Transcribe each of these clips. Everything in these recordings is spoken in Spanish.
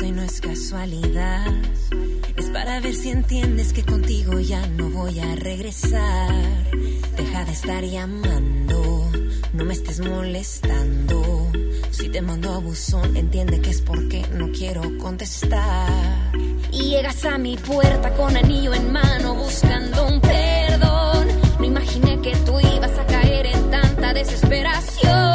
Y no es casualidad. Es para ver si entiendes que contigo ya no voy a regresar. Deja de estar llamando, no me estés molestando. Si te mando a buzón, entiende que es porque no quiero contestar. Y llegas a mi puerta con anillo en mano buscando un perdón. No imaginé que tú ibas a caer en tanta desesperación.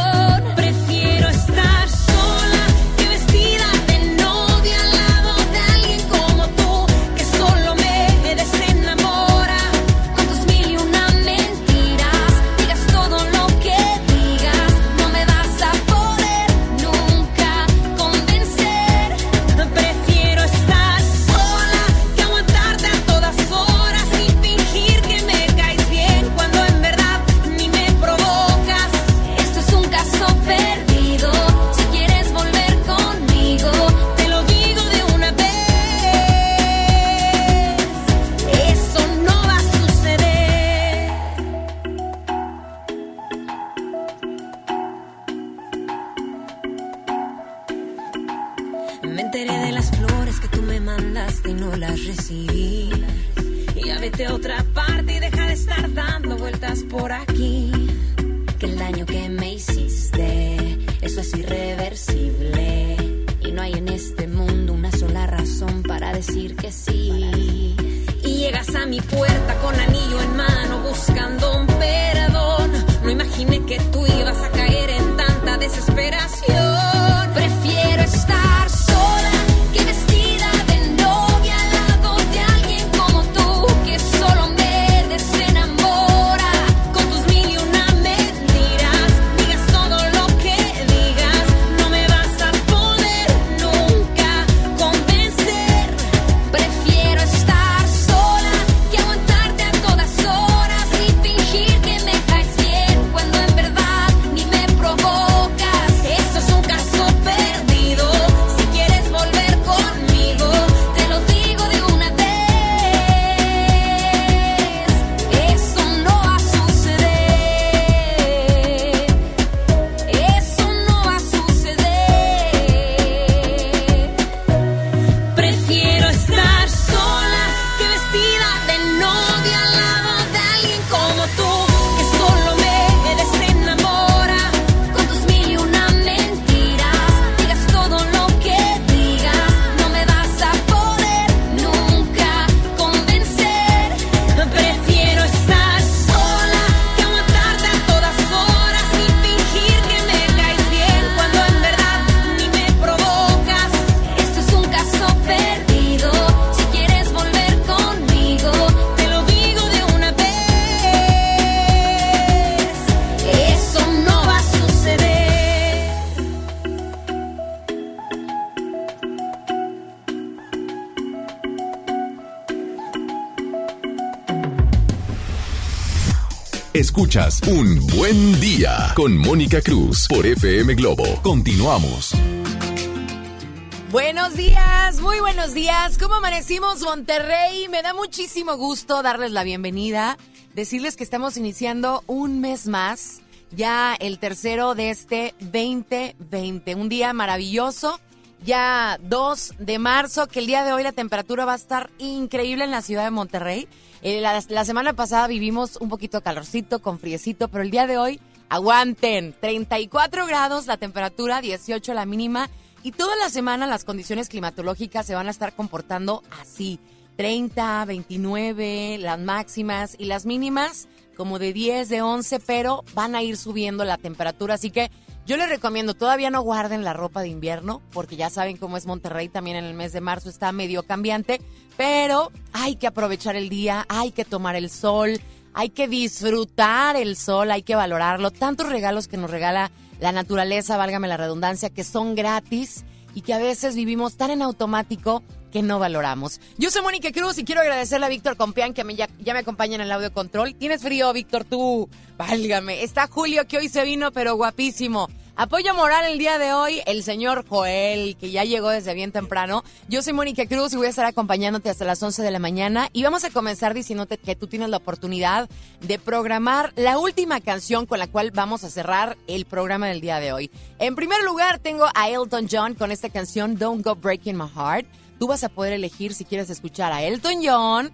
Escuchas un buen día con Mónica Cruz por FM Globo. Continuamos. Buenos días, muy buenos días. ¿Cómo amanecimos Monterrey? Me da muchísimo gusto darles la bienvenida, decirles que estamos iniciando un mes más, ya el tercero de este 2020, un día maravilloso, ya 2 de marzo, que el día de hoy la temperatura va a estar increíble en la ciudad de Monterrey. Eh, la, la semana pasada vivimos un poquito calorcito, con friecito, pero el día de hoy, aguanten, 34 grados la temperatura, 18 la mínima. Y toda la semana las condiciones climatológicas se van a estar comportando así. 30, 29, las máximas y las mínimas como de 10, de 11, pero van a ir subiendo la temperatura. Así que Yo les recomiendo, todavía no guarden la ropa de invierno, porque ya saben cómo es Monterrey, también en el mes de marzo está medio cambiante, pero hay que aprovechar el día, hay que tomar el sol, hay que disfrutar el sol, hay que valorarlo. Tantos regalos que nos regala la naturaleza, válgame la redundancia, que son gratis y que a veces vivimos tan en automático no valoramos. Yo soy Mónica Cruz y quiero agradecerle a Víctor Compián que me, ya, ya, me acompaña en el audio control. ¿Tienes frío, Víctor? Tú, válgame. Está Julio que hoy se vino, pero guapísimo. Apoyo moral el día de hoy, el señor Joel, que ya llegó desde bien temprano. Yo soy Mónica Cruz y voy a estar acompañándote hasta las 11 de la mañana. Y vamos a comenzar diciéndote que tú tienes la oportunidad de programar la última canción con la cual vamos a cerrar el programa del día de hoy. En primer lugar, tengo a Elton John con esta canción Don't Go Breaking My Heart. Tú vas a poder elegir si quieres escuchar a Elton John.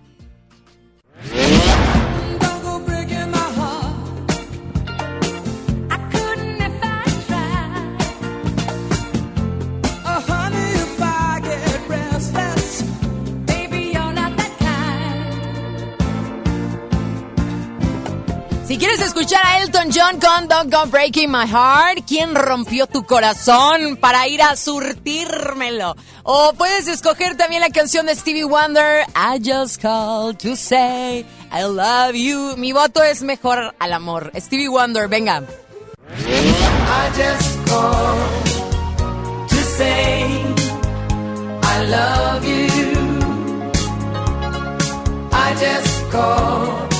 Si quieres escuchar a Elton John con Don't Go Breaking My Heart, ¿quién rompió tu corazón para ir a surtírmelo? O puedes escoger también la canción de Stevie Wonder, I Just Called to Say I Love You. Mi voto es mejor al amor. Stevie Wonder, venga. I just called to say I love you. I just called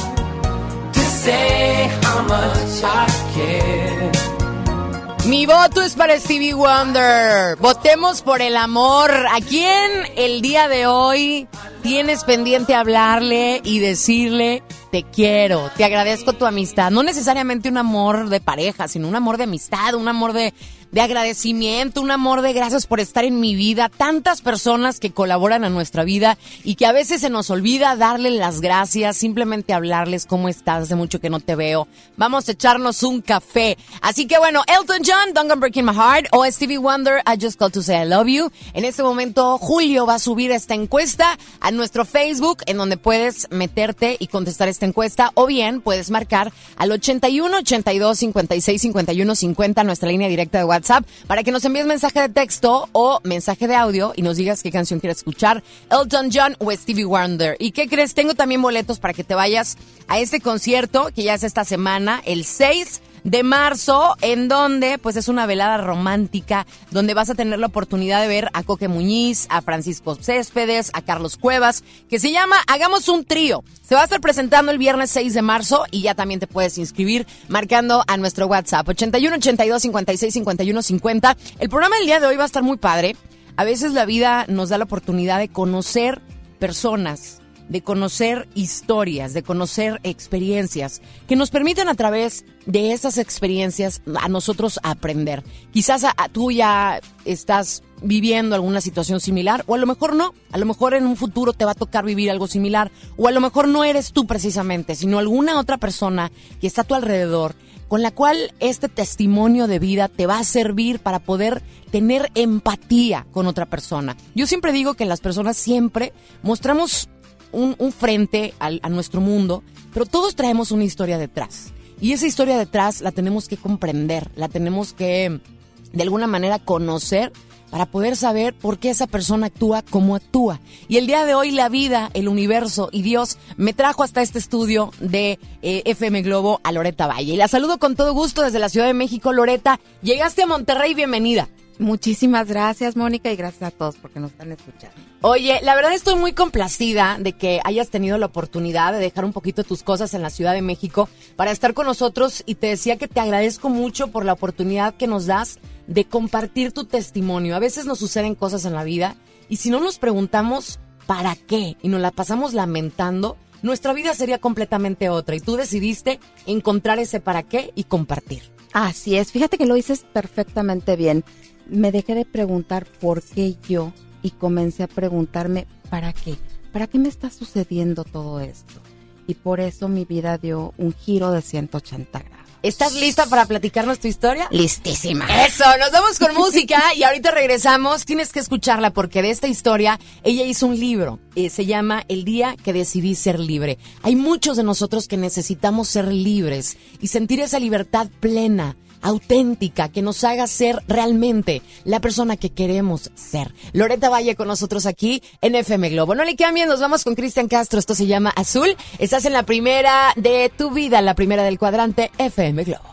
Mi voto es para Stevie Wonder. Votemos por el amor. ¿A quién el día de hoy tienes pendiente hablarle y decirle te quiero, te agradezco tu amistad? No necesariamente un amor de pareja, sino un amor de amistad, un amor de de agradecimiento, un amor de gracias por estar en mi vida, tantas personas que colaboran a nuestra vida y que a veces se nos olvida darle las gracias, simplemente hablarles cómo estás, hace mucho que no te veo, vamos a echarnos un café. Así que bueno, Elton John, Don't Go Breaking My Heart o Stevie Wonder, I Just Called to Say I Love You. En este momento Julio va a subir esta encuesta a nuestro Facebook en donde puedes meterte y contestar esta encuesta o bien puedes marcar al 81 82 56 51 50 nuestra línea directa de WhatsApp para que nos envíes mensaje de texto o mensaje de audio y nos digas qué canción quieres escuchar, Elton John o Stevie Wonder. ¿Y qué crees? Tengo también boletos para que te vayas a este concierto que ya es esta semana, el 6 de marzo, en donde pues es una velada romántica, donde vas a tener la oportunidad de ver a Coque Muñiz, a Francisco Céspedes, a Carlos Cuevas, que se llama Hagamos un trío. Se va a estar presentando el viernes 6 de marzo y ya también te puedes inscribir marcando a nuestro WhatsApp 81 82 56 51 50. El programa del día de hoy va a estar muy padre. A veces la vida nos da la oportunidad de conocer personas de conocer historias, de conocer experiencias que nos permiten a través de esas experiencias a nosotros aprender. Quizás tú ya estás viviendo alguna situación similar o a lo mejor no, a lo mejor en un futuro te va a tocar vivir algo similar o a lo mejor no eres tú precisamente, sino alguna otra persona que está a tu alrededor con la cual este testimonio de vida te va a servir para poder tener empatía con otra persona. Yo siempre digo que las personas siempre mostramos un, frente a nuestro mundo, pero todos traemos una historia detrás. Y esa historia detrás la tenemos que comprender, la tenemos que de alguna manera conocer para poder saber por qué esa persona actúa como actúa. Y el día de hoy la vida, el universo y Dios me trajo hasta este estudio de eh, FM Globo a Loreta Valle. Y la saludo con todo gusto desde la Ciudad de México, Loreta. Llegaste a Monterrey, bienvenida. Muchísimas gracias, Mónica, y gracias a todos porque nos están escuchando. Oye, la verdad estoy muy complacida de que hayas tenido la oportunidad de dejar un poquito tus cosas en la Ciudad de México para estar con nosotros y te decía que te agradezco mucho por la oportunidad que nos das de compartir tu testimonio. A veces nos suceden cosas en la vida y si no nos preguntamos para qué y nos la pasamos lamentando, nuestra vida sería completamente otra y tú decidiste encontrar ese para qué y compartir. Así es, fíjate que lo dices perfectamente bien me dejé de preguntar por qué yo y comencé a preguntarme para qué, para qué me está sucediendo todo esto. Y por eso mi vida dio un giro de 180 grados. ¿Estás lista para platicarnos tu historia? Listísima. Eso, nos vamos con música y ahorita regresamos. Tienes que escucharla porque de esta historia ella hizo un libro. Eh, se llama El día que decidí ser libre. Hay muchos de nosotros que necesitamos ser libres y sentir esa libertad plena auténtica, que nos haga ser realmente la persona que queremos ser. Loreta Valle con nosotros aquí en FM Globo. No le cambien, nos vamos con Cristian Castro. Esto se llama Azul. Estás en la primera de tu vida, la primera del cuadrante FM Globo.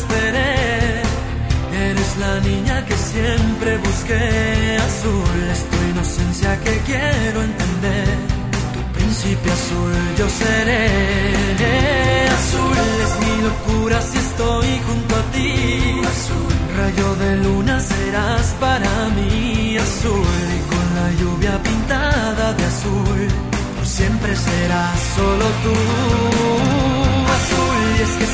esperé. Eres la niña que siempre busqué. Azul es tu inocencia que quiero entender. Tu príncipe azul yo seré. Azul es mi locura si estoy junto a ti. Azul, rayo de luna serás para mí. Azul y con la lluvia pintada de azul. Siempre serás solo tú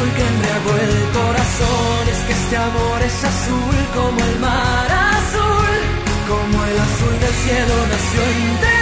azul que embriagó el corazón. Es que este amor es azul como el mar azul, como el azul del cielo nació entre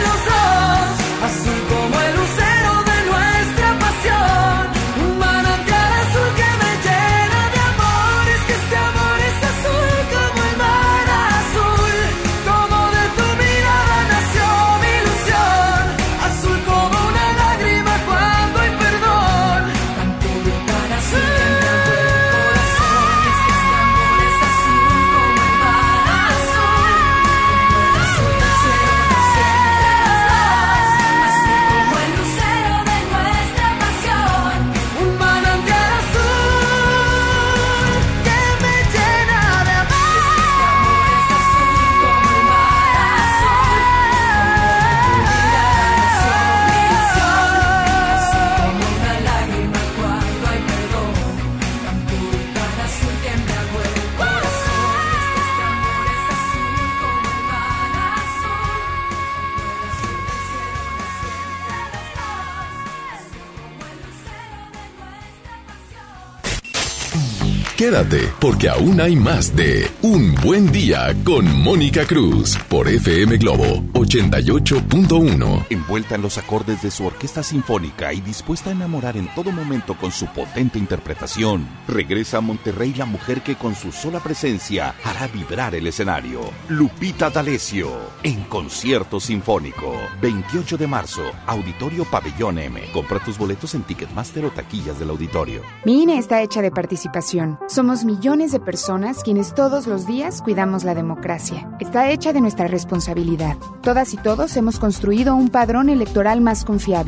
Quédate, porque aún hay más de Un Buen Día con Mónica Cruz por FM Globo 88.1. Envuelta en los acordes de su orquesta sinfónica y dispuesta a enamorar en todo momento con su potente interpretación, regresa a Monterrey la mujer que con su sola presencia hará vibrar el escenario. Lupita D'Alessio, en concierto sinfónico. 28 de marzo, Auditorio Pabellón M. Compra tus boletos en Ticketmaster o taquillas del auditorio. Mi INE está hecha de participación. Somos millones de personas quienes todos los días cuidamos la democracia. Está hecha de nuestra responsabilidad. Todas y todos hemos construido un padrón electoral más confiable.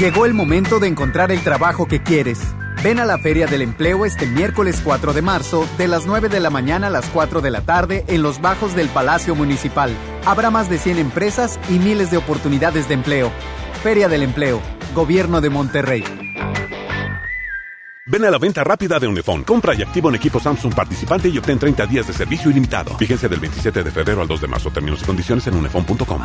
Llegó el momento de encontrar el trabajo que quieres. Ven a la Feria del Empleo este miércoles 4 de marzo, de las 9 de la mañana a las 4 de la tarde, en los bajos del Palacio Municipal. Habrá más de 100 empresas y miles de oportunidades de empleo. Feria del Empleo, Gobierno de Monterrey. Ven a la venta rápida de Unifón. Compra y activa un equipo Samsung participante y obtén 30 días de servicio ilimitado. Fíjense del 27 de febrero al 2 de marzo. Términos y condiciones en unifón.com.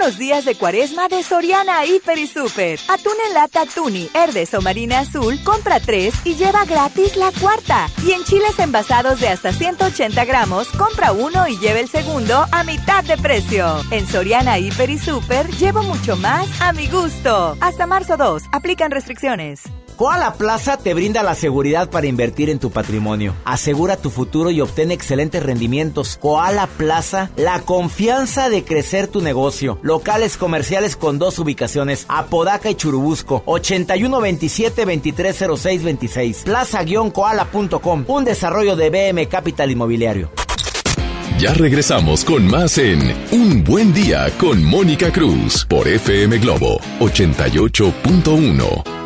Los días de cuaresma de Soriana Hiper y Super. Atún en lata Tuni, Herdes o Marina Azul, compra tres y lleva gratis la cuarta. Y en chiles envasados de hasta 180 gramos, compra uno y lleva el segundo a mitad de precio. En Soriana Hiper y Super, llevo mucho más a mi gusto. Hasta marzo 2, aplican restricciones. Koala Plaza te brinda la seguridad para invertir en tu patrimonio. Asegura tu futuro y obtén excelentes rendimientos. Koala Plaza, la confianza de crecer tu negocio. Locales comerciales con dos ubicaciones, Apodaca y Churubusco, 8127-230626. Plaza-koala.com, un desarrollo de BM Capital Inmobiliario. Ya regresamos con más en Un Buen Día con Mónica Cruz por FM Globo 88.1.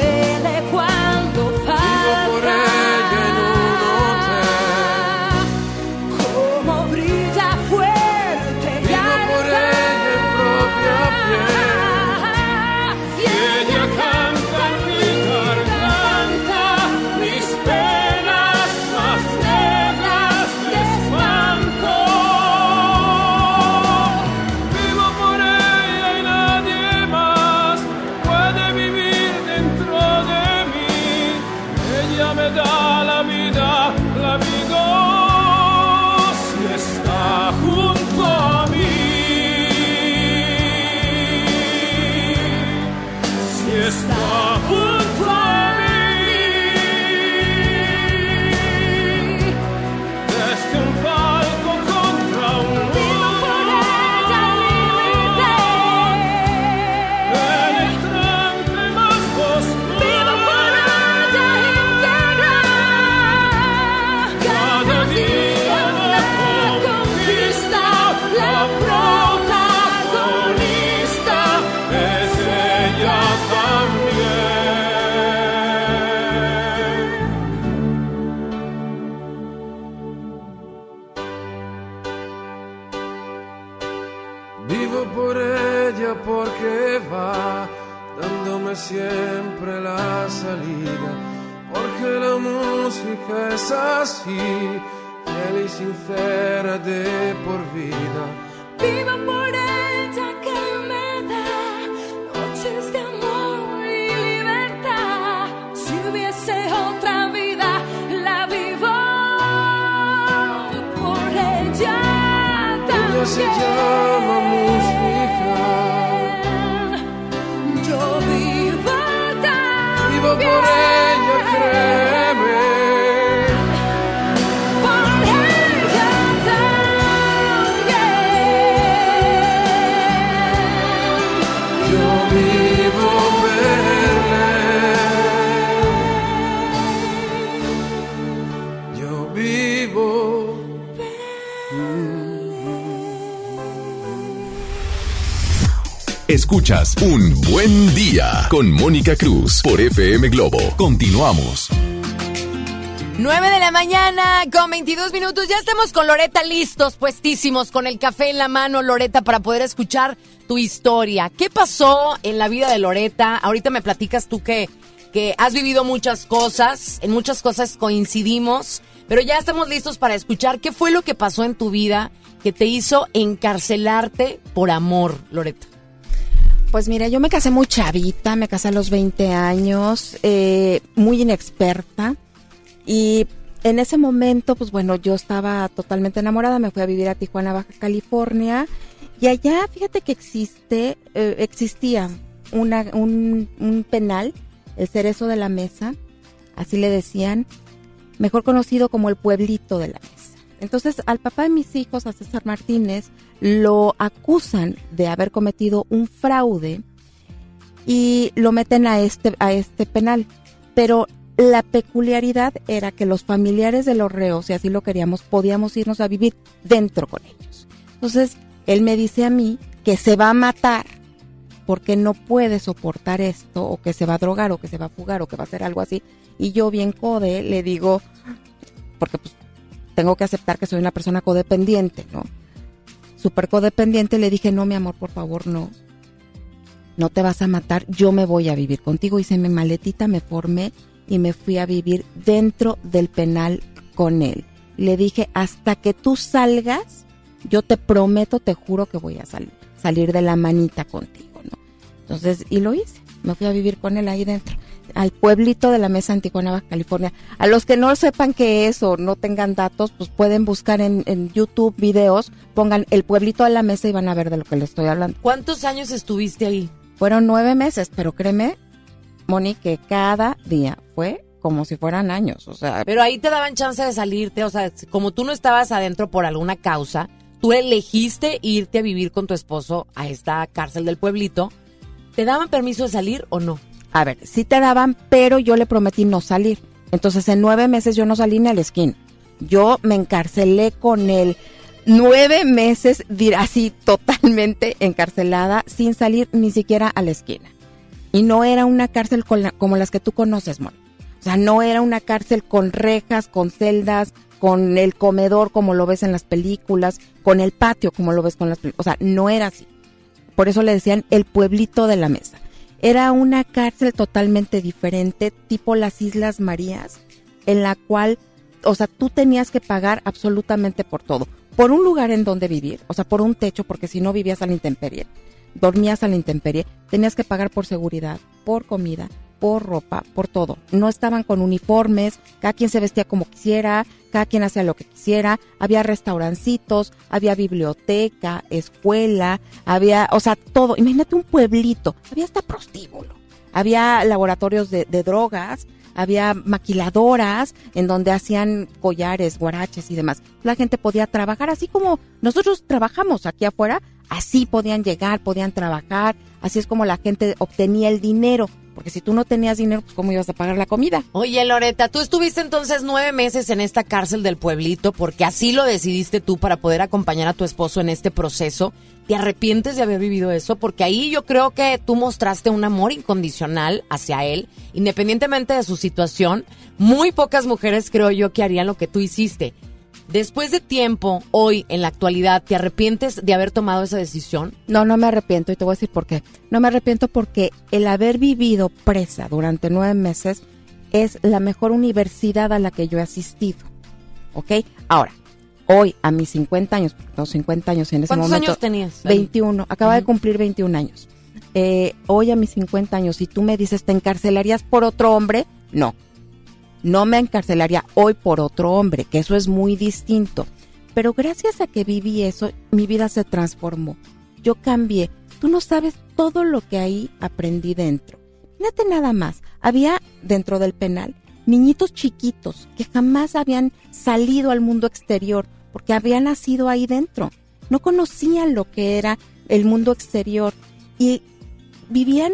Como es así, fiel y sincera de por vida. Vivo por ella que me da noches de amor y libertad. Si hubiese otra vida, la vivo por ella. También. Escuchas Un Buen Día con Mónica Cruz por FM Globo. Continuamos. 9 de la mañana con 22 minutos. Ya estamos con Loreta listos, puestísimos, con el café en la mano, Loreta, para poder escuchar tu historia. ¿Qué pasó en la vida de Loreta? Ahorita me platicas tú que, que has vivido muchas cosas, en muchas cosas coincidimos, pero ya estamos listos para escuchar qué fue lo que pasó en tu vida que te hizo encarcelarte por amor, Loreta. Pues mira, yo me casé muy chavita, me casé a los 20 años, eh, muy inexperta. Y en ese momento, pues bueno, yo estaba totalmente enamorada, me fui a vivir a Tijuana, Baja California. Y allá, fíjate que existe, eh, existía una, un, un penal, el cerezo de la mesa, así le decían, mejor conocido como el pueblito de la mesa. Entonces, al papá de mis hijos, a César Martínez, lo acusan de haber cometido un fraude y lo meten a este, a este penal. Pero la peculiaridad era que los familiares de los reos, si así lo queríamos, podíamos irnos a vivir dentro con ellos. Entonces, él me dice a mí que se va a matar porque no puede soportar esto, o que se va a drogar, o que se va a fugar, o que va a hacer algo así. Y yo, bien code, le digo, porque pues tengo que aceptar que soy una persona codependiente, ¿no? Súper codependiente, le dije, no, mi amor, por favor, no. No te vas a matar, yo me voy a vivir contigo. Hice mi maletita, me formé y me fui a vivir dentro del penal con él. Le dije, hasta que tú salgas, yo te prometo, te juro que voy a salir, salir de la manita contigo, ¿no? Entonces, y lo hice. Me fui a vivir con él ahí dentro, al pueblito de la Mesa en Tijuana, Baja California. A los que no sepan qué es o no tengan datos, pues pueden buscar en, en YouTube videos, pongan el pueblito de la Mesa y van a ver de lo que les estoy hablando. ¿Cuántos años estuviste ahí? Fueron nueve meses, pero créeme, Moni, que cada día fue como si fueran años, o sea... Pero ahí te daban chance de salirte, o sea, como tú no estabas adentro por alguna causa, tú elegiste irte a vivir con tu esposo a esta cárcel del pueblito, ¿te daban permiso de salir o no? A ver, sí te daban, pero yo le prometí no salir. Entonces en nueve meses yo no salí ni a la esquina. Yo me encarcelé con él nueve meses, así totalmente encarcelada, sin salir ni siquiera a la esquina. Y no era una cárcel la- como las que tú conoces, Moni. O sea, no era una cárcel con rejas, con celdas, con el comedor como lo ves en las películas, con el patio como lo ves con las películas. O sea, no era así. Por eso le decían el pueblito de la mesa. Era una cárcel totalmente diferente, tipo las Islas Marías, en la cual, o sea, tú tenías que pagar absolutamente por todo. Por un lugar en donde vivir, o sea, por un techo, porque si no vivías a la intemperie, dormías a la intemperie, tenías que pagar por seguridad, por comida, por ropa, por todo. No estaban con uniformes, cada quien se vestía como quisiera, cada quien hacía lo que quisiera, había restaurancitos, había biblioteca, escuela, había, o sea, todo. Imagínate un pueblito, había hasta prostíbulo, había laboratorios de, de drogas, había maquiladoras en donde hacían collares, guaraches y demás. La gente podía trabajar así como nosotros trabajamos aquí afuera, así podían llegar, podían trabajar, así es como la gente obtenía el dinero. Porque si tú no tenías dinero, pues ¿cómo ibas a pagar la comida? Oye, Loreta, tú estuviste entonces nueve meses en esta cárcel del pueblito porque así lo decidiste tú para poder acompañar a tu esposo en este proceso. ¿Te arrepientes de haber vivido eso? Porque ahí yo creo que tú mostraste un amor incondicional hacia él, independientemente de su situación. Muy pocas mujeres creo yo que harían lo que tú hiciste. Después de tiempo, hoy, en la actualidad, ¿te arrepientes de haber tomado esa decisión? No, no me arrepiento y te voy a decir por qué. No me arrepiento porque el haber vivido presa durante nueve meses es la mejor universidad a la que yo he asistido. ¿Ok? Ahora, hoy a mis 50 años, no 50 años en ese ¿Cuántos momento. años tenías? 21, acaba de cumplir 21 años. Eh, hoy a mis 50 años, si tú me dices, ¿te encarcelarías por otro hombre? No. No me encarcelaría hoy por otro hombre, que eso es muy distinto. Pero gracias a que viví eso, mi vida se transformó. Yo cambié. Tú no sabes todo lo que ahí aprendí dentro. Fíjate nada más. Había dentro del penal niñitos chiquitos que jamás habían salido al mundo exterior porque habían nacido ahí dentro. No conocían lo que era el mundo exterior y vivían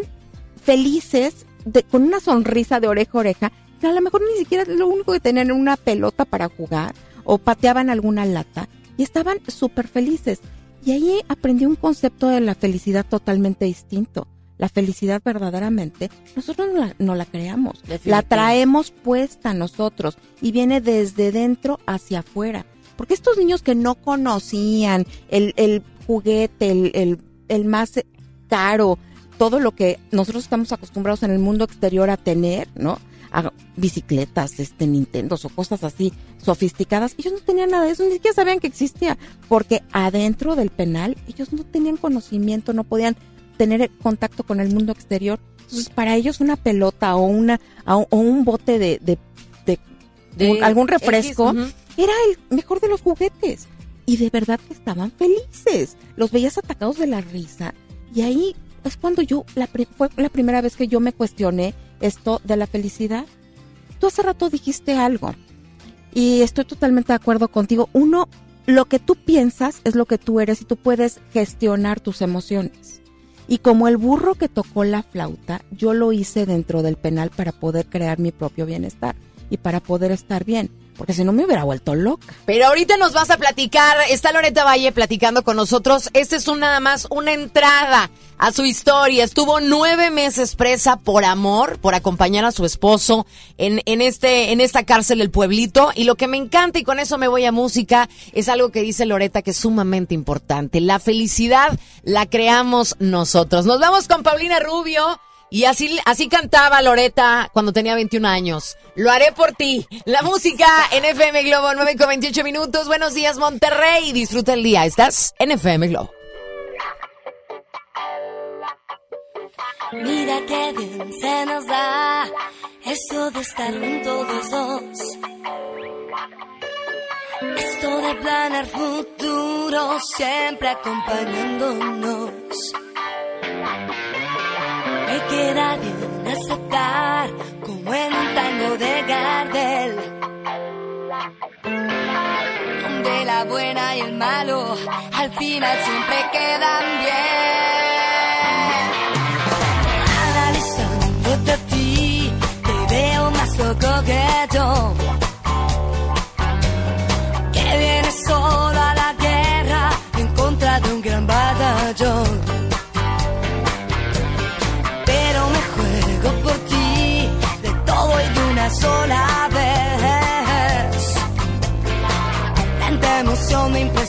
felices con una sonrisa de oreja a oreja. A lo mejor ni siquiera lo único que tenían era una pelota para jugar o pateaban alguna lata y estaban súper felices. Y ahí aprendí un concepto de la felicidad totalmente distinto. La felicidad verdaderamente, nosotros no la, no la creamos, la traemos puesta nosotros y viene desde dentro hacia afuera. Porque estos niños que no conocían el, el juguete, el, el, el más caro, todo lo que nosotros estamos acostumbrados en el mundo exterior a tener, ¿no? Bicicletas, este, Nintendos o cosas así sofisticadas. Ellos no tenían nada de eso, ni siquiera sabían que existía, porque adentro del penal ellos no tenían conocimiento, no podían tener contacto con el mundo exterior. Entonces, para ellos una pelota o una o, un bote de, de, de- De un- algún refresco X, era el mejor de los juguetes. Y de verdad que estaban felices. Los veías atacados de la risa. Y ahí es cuando yo, la fue la primera vez que yo me cuestioné esto de la felicidad. Tú hace rato dijiste algo. Y estoy totalmente de acuerdo contigo. Uno, lo que tú piensas es lo que tú eres y tú puedes gestionar tus emociones. Y como el burro que tocó la flauta, yo lo hice dentro del penal para poder crear mi propio bienestar y para poder estar bien, porque si no me hubiera vuelto loca. Pero ahorita nos vas a platicar, está Loreta Valle platicando con nosotros. Este es un, nada más una entrada a su historia. Estuvo nueve meses presa por amor, por acompañar a su esposo en, en, este, en esta cárcel del pueblito. Y lo que me encanta, y con eso me voy a música, es algo que dice Loreta que es sumamente importante. La felicidad la creamos nosotros. Nos vamos con Paulina Rubio. Y así, así cantaba Loreta cuando tenía 21 años. Lo haré por ti. La música en FM Globo, 9 con 28 minutos. Buenos días, Monterrey. Disfruta el día. Estás en FM Globo. Mira qué bien se nos da eso de estar juntos los dos. Esto de planear futuro siempre acompañándonos. Me queda bien aceptar como en un tango de Gardel. Donde la buena y el malo al final siempre quedan bien. Analizándote a ti, te veo más loco que yo. Una sola vez. Tanta emoción me impresiona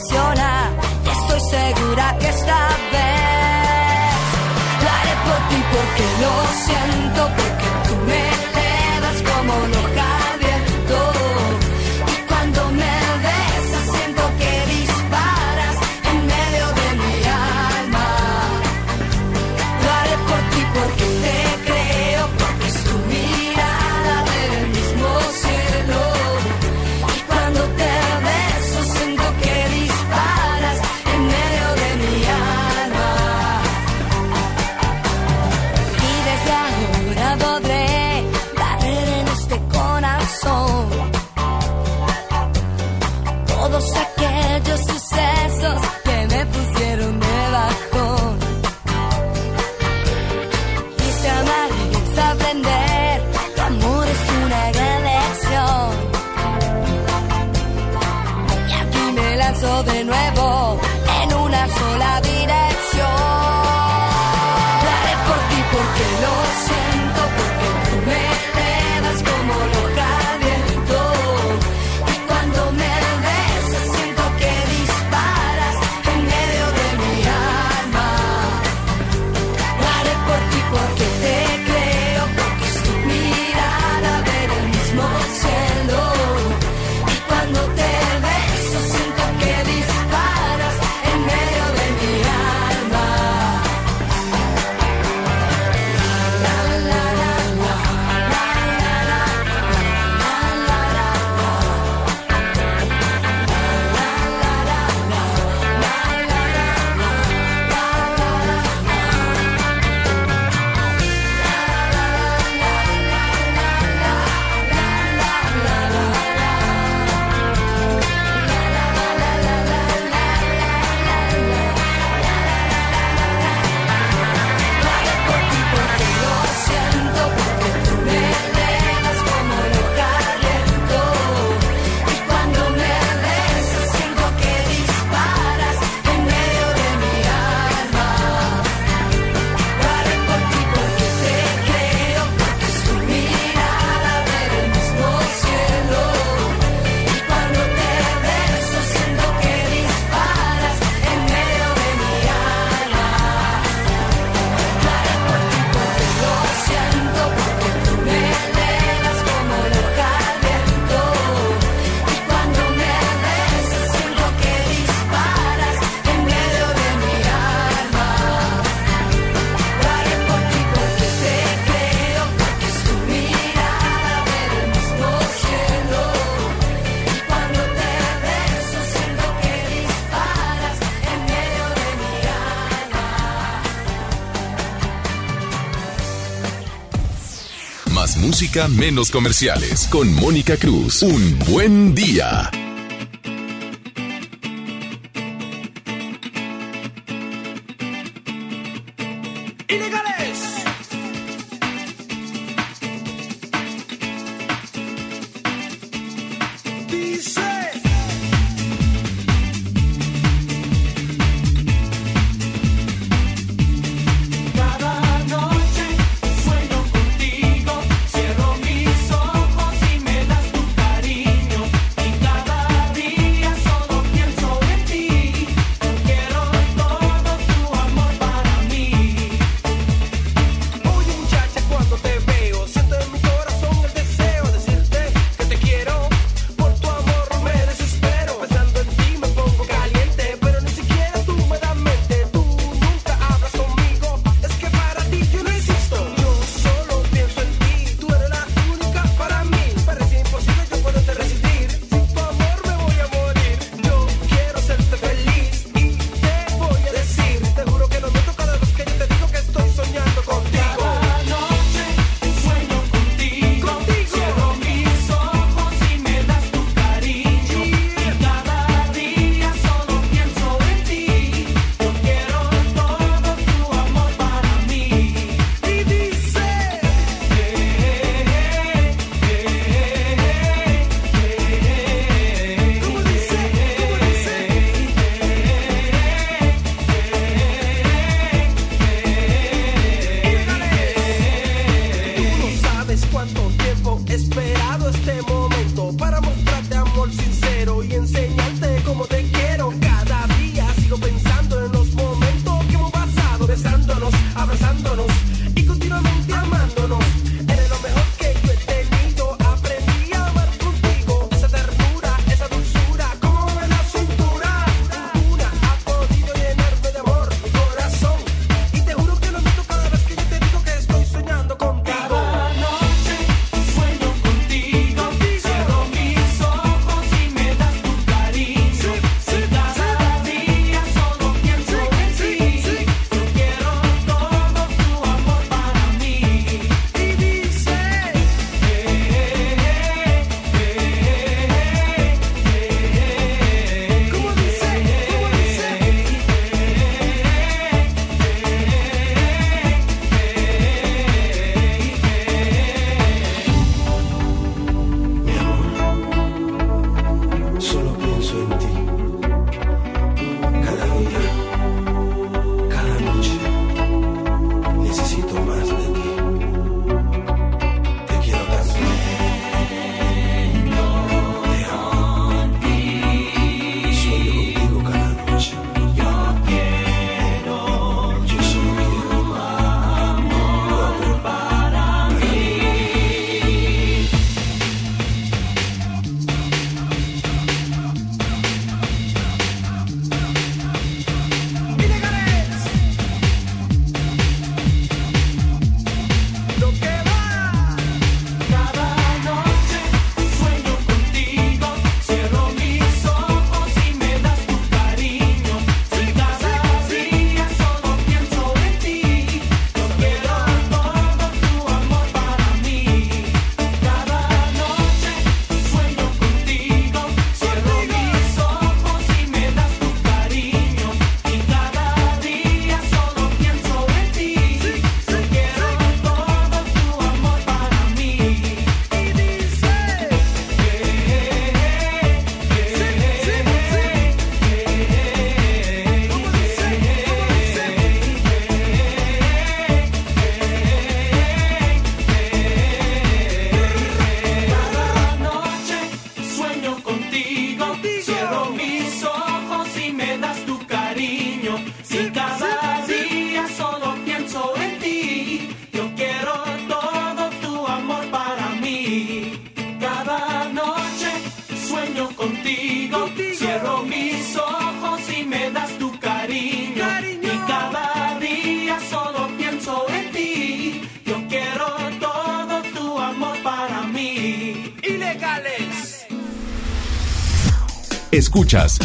menos comerciales. Con Mónica Cruz. Un buen día.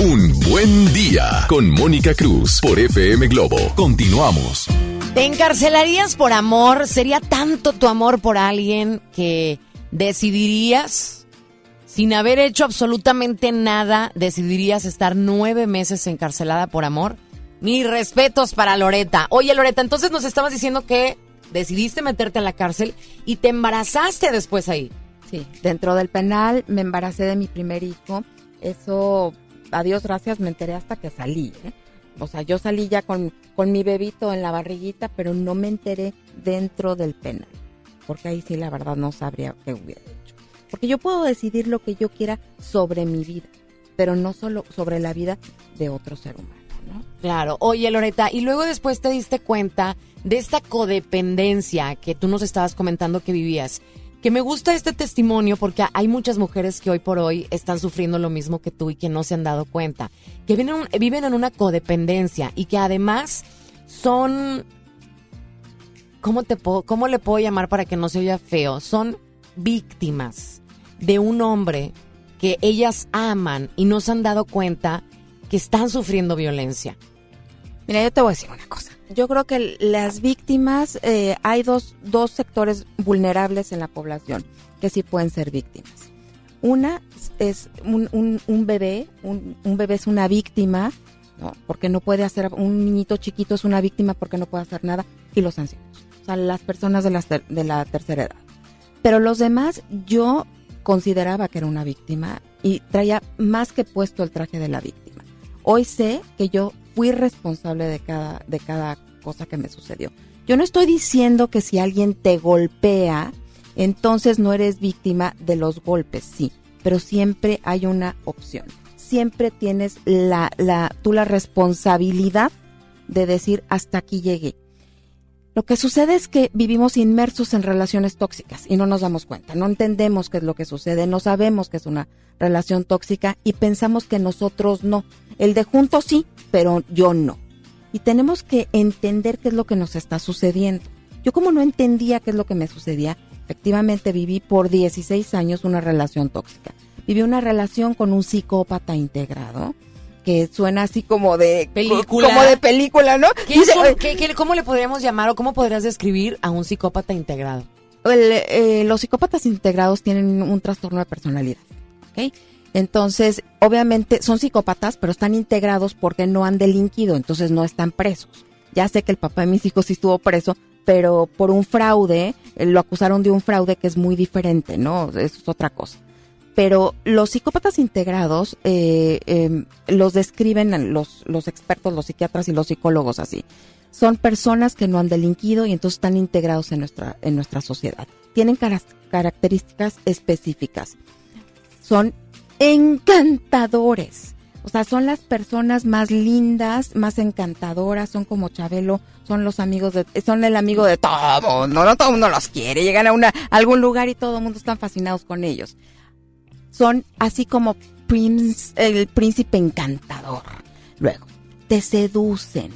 Un Buen Día con Mónica Cruz por FM Globo. Continuamos. ¿Te encarcelarías por amor? ¿Sería tanto tu amor por alguien que decidirías, sin haber hecho absolutamente nada, decidirías estar nueve meses encarcelada por amor? Mis respetos para Loreta. Oye, Loreta, entonces nos estabas diciendo que decidiste meterte en la cárcel y te embarazaste después ahí. Sí, dentro del penal me embaracé de mi primer hijo. Eso, a Dios gracias, me enteré hasta que salí. ¿eh? O sea, yo salí ya con, con mi bebito en la barriguita, pero no me enteré dentro del penal. Porque ahí sí, la verdad, no sabría qué hubiera hecho. Porque yo puedo decidir lo que yo quiera sobre mi vida, pero no solo sobre la vida de otro ser humano. ¿no? Claro. Oye, Loreta, y luego después te diste cuenta de esta codependencia que tú nos estabas comentando que vivías. Que me gusta este testimonio porque hay muchas mujeres que hoy por hoy están sufriendo lo mismo que tú y que no se han dado cuenta. Que viven, en una codependencia y que además son... ¿Cómo, te puedo, ¿Cómo le puedo llamar para que no se oiga feo? Son víctimas de un hombre que ellas aman y no se han dado cuenta que están sufriendo violencia. Mira, yo te voy a decir una cosa. Yo creo que las víctimas, eh, hay dos, dos sectores vulnerables en la población que sí pueden ser víctimas. Una es un, un, un bebé, un, un, bebé es una víctima, ¿no? porque no puede hacer, un niñito chiquito es una víctima porque no puede hacer nada, y los ancianos, o sea, las personas de la, de la tercera edad. Pero los demás, yo consideraba que era una víctima y traía más que puesto el traje de la víctima. Hoy sé que yo fui responsable de cada, de cada cosa que me sucedió. Yo no estoy diciendo que si alguien te golpea, entonces no eres víctima de los golpes, sí, pero siempre hay una opción. Siempre tienes la, la, tú la responsabilidad de decir hasta aquí llegué. Lo que sucede es que vivimos inmersos en relaciones tóxicas y no nos damos cuenta, no entendemos qué es lo que sucede, no sabemos que es una relación tóxica y pensamos que nosotros no. El de juntos sí, pero yo no. Y tenemos que entender qué es lo que nos está sucediendo. Yo como no entendía qué es lo que me sucedía, efectivamente viví por 16 años una relación tóxica. Viví una relación con un psicópata integrado que suena así como de película, como de película, ¿no? ¿Qué es, ¿qué, qué, cómo le podríamos llamar o cómo podrías describir a un psicópata integrado? El, eh, los psicópatas integrados tienen un trastorno de personalidad, ¿ok? Entonces, obviamente son psicópatas, pero están integrados porque no han delinquido, entonces no están presos. Ya sé que el papá de mis hijos sí estuvo preso, pero por un fraude, eh, lo acusaron de un fraude que es muy diferente, ¿no? Eso es otra cosa pero los psicópatas integrados eh, eh, los describen los, los expertos, los psiquiatras y los psicólogos así. Son personas que no han delinquido y entonces están integrados en nuestra, en nuestra sociedad. Tienen características específicas. Son encantadores. O sea, son las personas más lindas, más encantadoras, son como Chabelo, son los amigos de, son el amigo de todo mundo, no todo mundo los quiere, llegan a una, a algún lugar y todo el mundo están fascinados con ellos son así como el príncipe encantador. Luego, te seducen,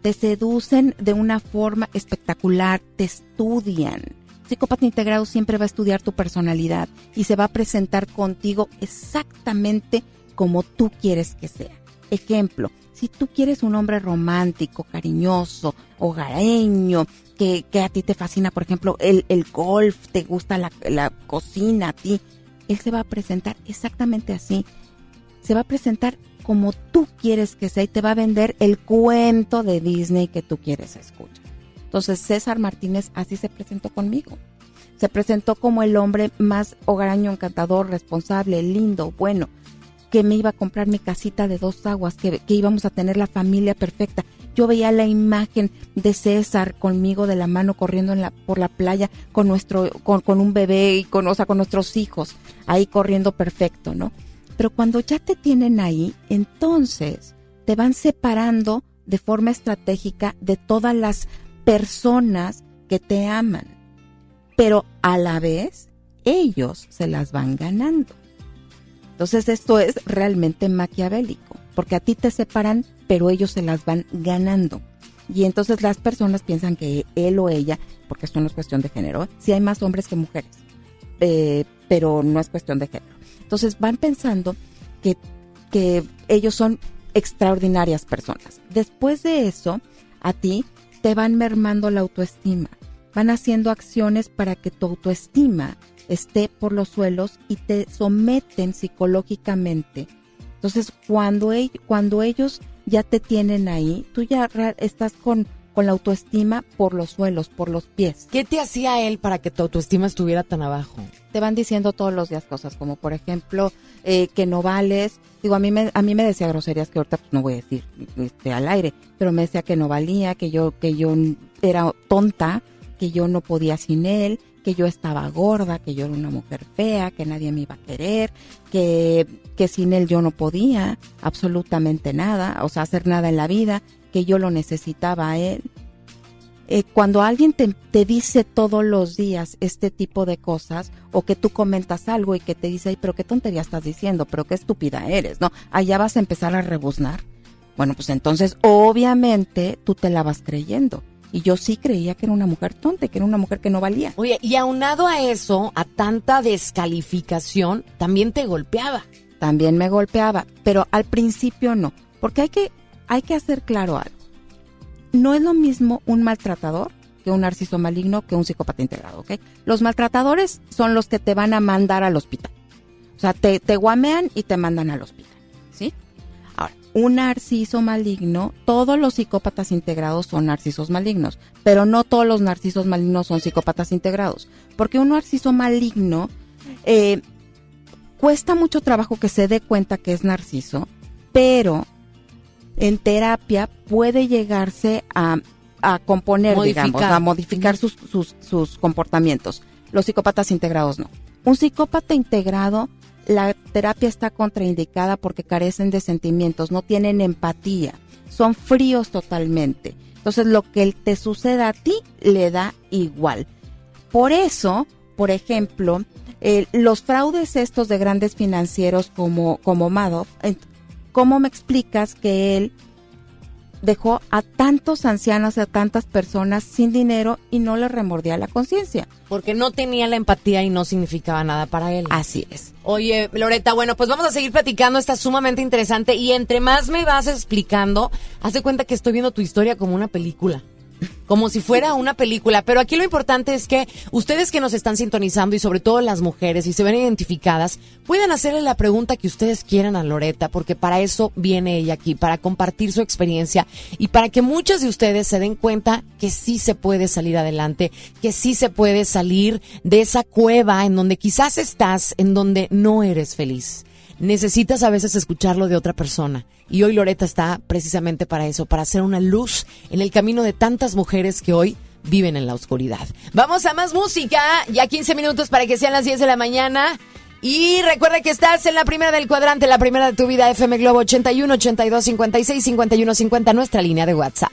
te seducen de una forma espectacular, te estudian. Psicópata integrado siempre va a estudiar tu personalidad y se va a presentar contigo exactamente como tú quieres que sea. Ejemplo, si tú quieres un hombre romántico, cariñoso, hogareño, que, que a ti te fascina, por ejemplo, el, el golf, te gusta la, la cocina a ti, él se va a presentar exactamente así. Se va a presentar como tú quieres que sea y te va a vender el cuento de Disney que tú quieres escuchar. Entonces César Martínez así se presentó conmigo. Se presentó como el hombre más hogareño, encantador, responsable, lindo, bueno, que me iba a comprar mi casita de dos aguas, que, que íbamos a tener la familia perfecta yo veía la imagen de César conmigo de la mano corriendo en la, por la playa con nuestro, con, con un bebé y con, o sea, con nuestros hijos ahí corriendo perfecto, ¿no? Pero cuando ya te tienen ahí, entonces te van separando de forma estratégica de todas las personas que te aman. Pero a la vez, ellos se las van ganando. Entonces esto es realmente maquiavélico, porque a ti te separan pero ellos se las van ganando. Y entonces las personas piensan que él o ella, porque esto no es cuestión de género, si hay más hombres que mujeres, eh, pero no es cuestión de género. Entonces van pensando que, que ellos son extraordinarias personas. Después de eso, a ti te van mermando la autoestima. Van haciendo acciones para que tu autoestima esté por los suelos y te someten psicológicamente. Entonces, cuando, cuando ellos ya te tienen ahí, tú ya estás con, con la autoestima por los suelos, por los pies. ¿Qué te hacía él para que tu autoestima estuviera tan abajo? Te van diciendo todos los días cosas, como por ejemplo, eh, que no vales. Digo, a mí me, a mí me decía groserías que ahorita pues, no voy a decir este, al aire, pero me decía que no valía, que yo, que yo era tonta, que yo no podía sin él, que yo estaba gorda, que yo era una mujer fea, que nadie me iba a querer, que, que sin él yo no podía absolutamente nada, o sea, hacer nada en la vida, que yo lo necesitaba a él. Eh, cuando alguien te, te, dice todos los días este tipo de cosas, o que tú comentas algo y que te dice, Ay, pero qué tontería estás diciendo, pero qué estúpida eres, ¿no? Allá vas a empezar a rebuznar. Bueno, pues entonces obviamente tú te la vas creyendo. Y yo sí creía que era una mujer tonta, que era una mujer que no valía. Oye, y aunado a eso, a tanta descalificación, también te golpeaba. También me golpeaba, pero al principio no, porque hay que, hay que hacer claro algo. No es lo mismo un maltratador que un narciso maligno que un psicópata integrado, ¿ok? Los maltratadores son los que te van a mandar al hospital. O sea, te, te guamean y te mandan al hospital un narciso maligno, todos los psicópatas integrados son narcisos malignos, pero no todos los narcisos malignos son psicópatas integrados, porque un narciso maligno eh, cuesta mucho trabajo que se dé cuenta que es narciso, pero en terapia puede llegarse a, componer, digamos, a modificar sus, sus, sus comportamientos. Los psicópatas integrados no. Un psicópata integrado la terapia está contraindicada porque carecen de sentimientos, no tienen empatía, son fríos totalmente. Entonces lo que te suceda a ti le da igual. Por eso, por ejemplo, los fraudes estos de grandes financieros como, como Madoff, ¿cómo me explicas que él dejó a tantos ancianos, a tantas personas sin dinero y no le remordía la conciencia. Porque no tenía la empatía y no significaba nada para él. Así es. Oye, Loreta, bueno, pues vamos a seguir platicando, está sumamente interesante y entre más me vas explicando, haz de cuenta que estoy viendo tu historia como una película como si fuera una película. Pero aquí lo importante es que ustedes que nos están sintonizando y sobre todo las mujeres y se ven identificadas, puedan hacerle la pregunta que ustedes quieran a Loreta, porque para eso viene ella aquí, para compartir su experiencia y para que muchas de ustedes se den cuenta que sí se puede salir adelante, que sí se puede salir de esa cueva en donde quizás estás, en donde no eres feliz necesitas a veces escucharlo de otra persona. Y hoy Loreta está precisamente para eso, para hacer una luz en el camino de tantas mujeres que hoy viven en la oscuridad. Vamos a más música, ya 15 minutos para que sean las 10 de la mañana. Y recuerda que estás en la primera del cuadrante, la primera de tu vida, FM Globo 81 82 56 51 50, nuestra línea de WhatsApp.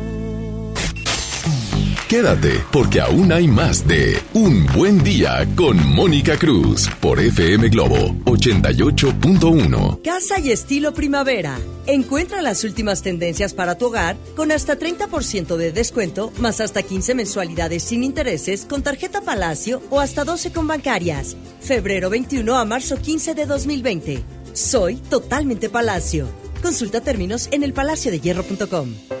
Quédate, porque aún hay más de Un Buen Día con Mónica Cruz por FM Globo 88.1. Casa y estilo primavera. Encuentra las últimas tendencias para tu hogar con hasta 30% de descuento, más hasta 15 mensualidades sin intereses con tarjeta Palacio o hasta 12 con bancarias. Febrero 21 a marzo 15 de 2020. Soy totalmente Palacio. Consulta términos en elpalaciodehierro.com.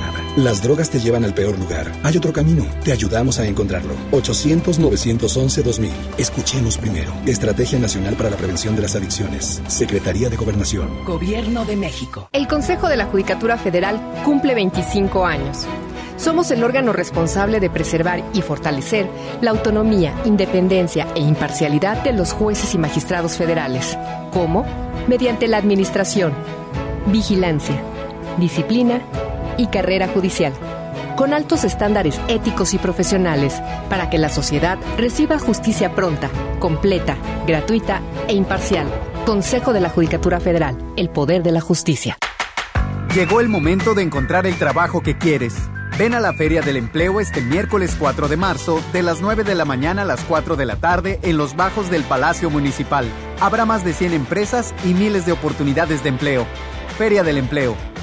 Las drogas te llevan al peor lugar. Hay otro camino. Te ayudamos a encontrarlo. 800-911-2000. Escuchemos primero. Estrategia Nacional para la Prevención de las Adicciones. Secretaría de Gobernación. Gobierno de México. El Consejo de la Judicatura Federal cumple 25 años. Somos el órgano responsable de preservar y fortalecer la autonomía, independencia e imparcialidad de los jueces y magistrados federales. ¿Cómo? Mediante la administración, vigilancia, disciplina y carrera judicial, con altos estándares éticos y profesionales para que la sociedad reciba justicia pronta, completa, gratuita e imparcial. Consejo de la Judicatura Federal, el poder de la justicia. Llegó el momento de encontrar el trabajo que quieres. Ven a la Feria del Empleo este miércoles 4 de marzo, de las 9 de la mañana a las 4 de la tarde, en los bajos del Palacio Municipal. Habrá más de 100 empresas y miles de oportunidades de empleo. Feria del Empleo,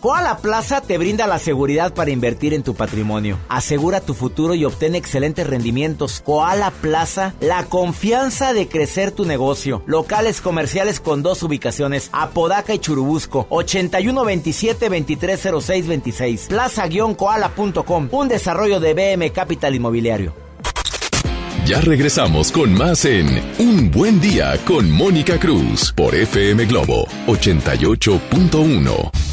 Koala Plaza te brinda la seguridad para invertir en tu patrimonio. Asegura tu futuro y obtén excelentes rendimientos. Koala Plaza, la confianza de crecer tu negocio. Locales comerciales con dos ubicaciones, Apodaca y Churubusco, 8127-230626. Plaza-koala.com, un desarrollo de BM Capital Inmobiliario. Ya regresamos con más en Un Buen Día con Mónica Cruz por FM Globo 88.1.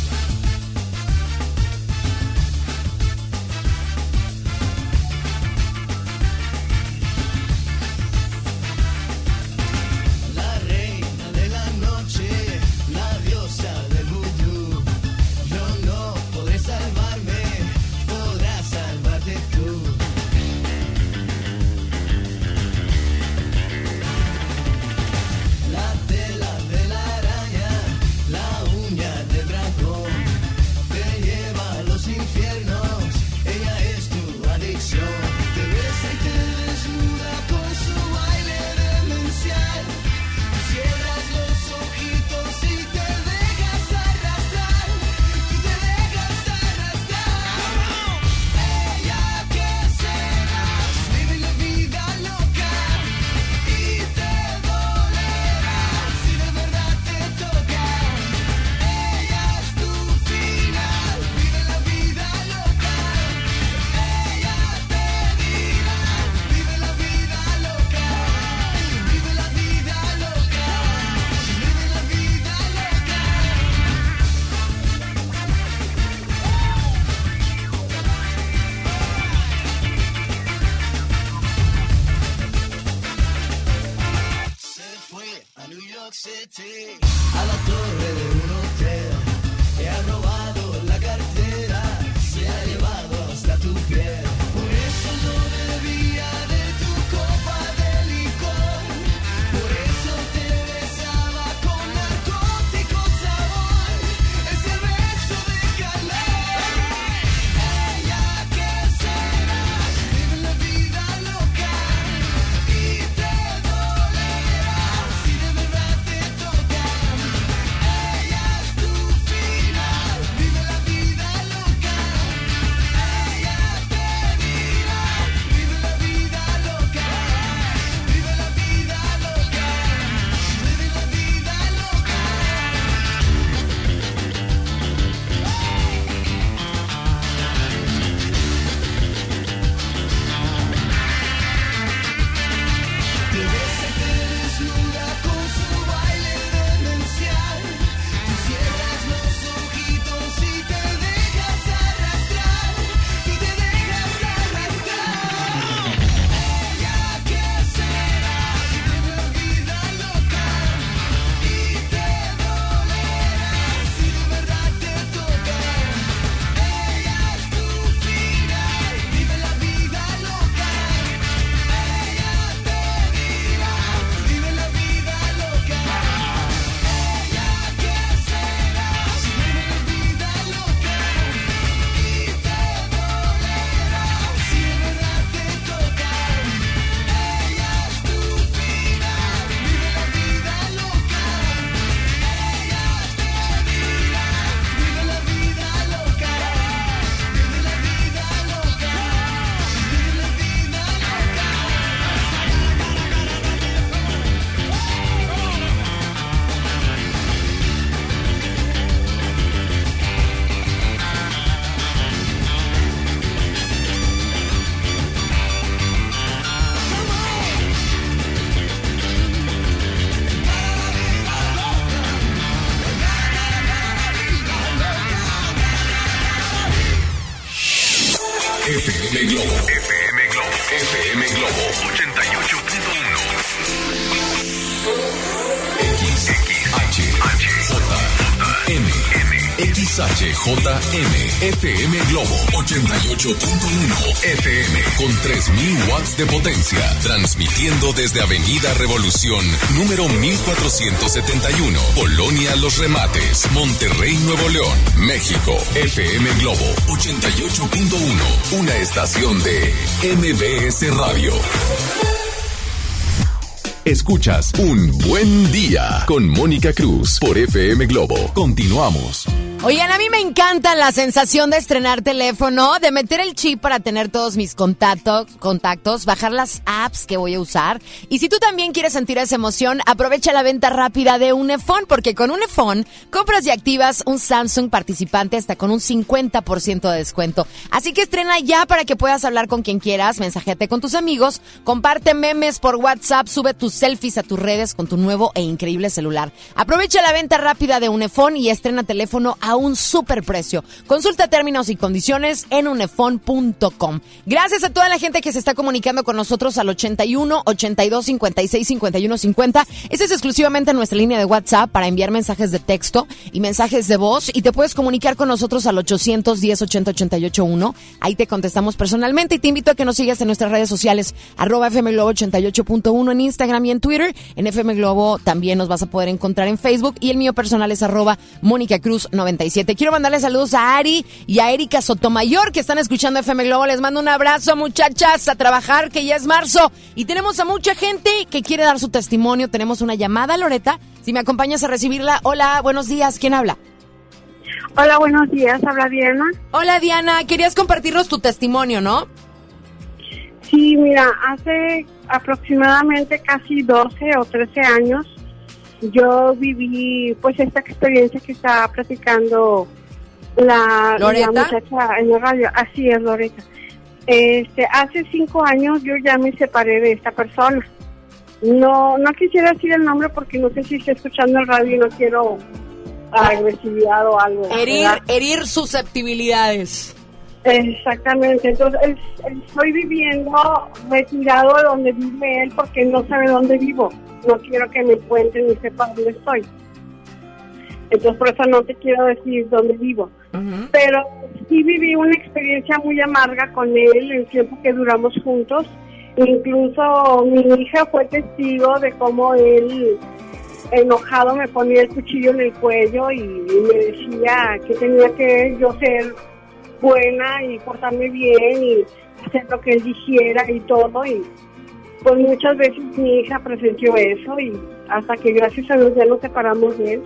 FM Globo 88.1 FM con 3000 watts de potencia, transmitiendo desde Avenida Revolución, número 1471, Polonia Los Remates, Monterrey, Nuevo León, México, FM Globo 88.1, una estación de MBS Radio. Escuchas Un Buen Día con Mónica Cruz por FM Globo. Continuamos. Oigan, a mí me encanta la sensación de estrenar teléfono, de meter el chip para tener todos mis contactos, contactos, bajar las apps que voy a usar. Y si tú también quieres sentir esa emoción, aprovecha la venta rápida de Unifone, porque con Unifone compras y activas un Samsung participante hasta con un 50% de descuento. Así que estrena ya para que puedas hablar con quien quieras, mensajete con tus amigos, comparte memes por WhatsApp, sube tus selfies a tus redes con tu nuevo e increíble celular. Aprovecha la venta rápida de Unifone y estrena teléfono a un super precio. Consulta términos y condiciones en unefon.com. Gracias a toda la gente que se está comunicando con nosotros al 81 82 56 51 50. Esa es exclusivamente nuestra línea de WhatsApp para enviar mensajes de texto y mensajes de voz y te puedes comunicar con nosotros al 810 80 88 1. Ahí te contestamos personalmente y te invito a que nos sigas en nuestras redes sociales arroba FM Globo 88.1 en Instagram y en Twitter. En FM Globo también nos vas a poder encontrar en Facebook y el mío personal es arroba Mónica Cruz 97. Quiero mandarle saludos a Ari y a Erika Sotomayor que están escuchando FM Globo. Les mando un abrazo, muchachas, a trabajar que ya es marzo. Y tenemos a mucha gente que quiere dar su testimonio. Tenemos una llamada, Loreta. Si me acompañas a recibirla. Hola, buenos días. ¿Quién habla? Hola, buenos días. Habla Diana. Hola, Diana. Querías compartirnos tu testimonio, ¿no? Sí, mira, hace aproximadamente casi 12 o 13 años yo viví pues esta experiencia que estaba platicando la, la muchacha en la radio. Así es, Loreta. Este, hace cinco años yo ya me separé de esta persona. No, no quisiera decir el nombre porque no sé si está escuchando el radio y no quiero agresividad o algo. Herir, herir susceptibilidades. Exactamente, entonces estoy viviendo retirado de donde vive él porque no sabe dónde vivo. No quiero que me cuenten ni sepa dónde estoy. Entonces por eso no te quiero decir dónde vivo. Pero sí viví una experiencia muy amarga con él el tiempo que duramos juntos. Incluso mi hija fue testigo de cómo él enojado me ponía el cuchillo en el cuello y me decía que tenía que yo ser buena y portarme bien y hacer lo que él dijera y todo y pues muchas veces mi hija presenció eso y hasta que gracias a Dios ya nos separamos de él.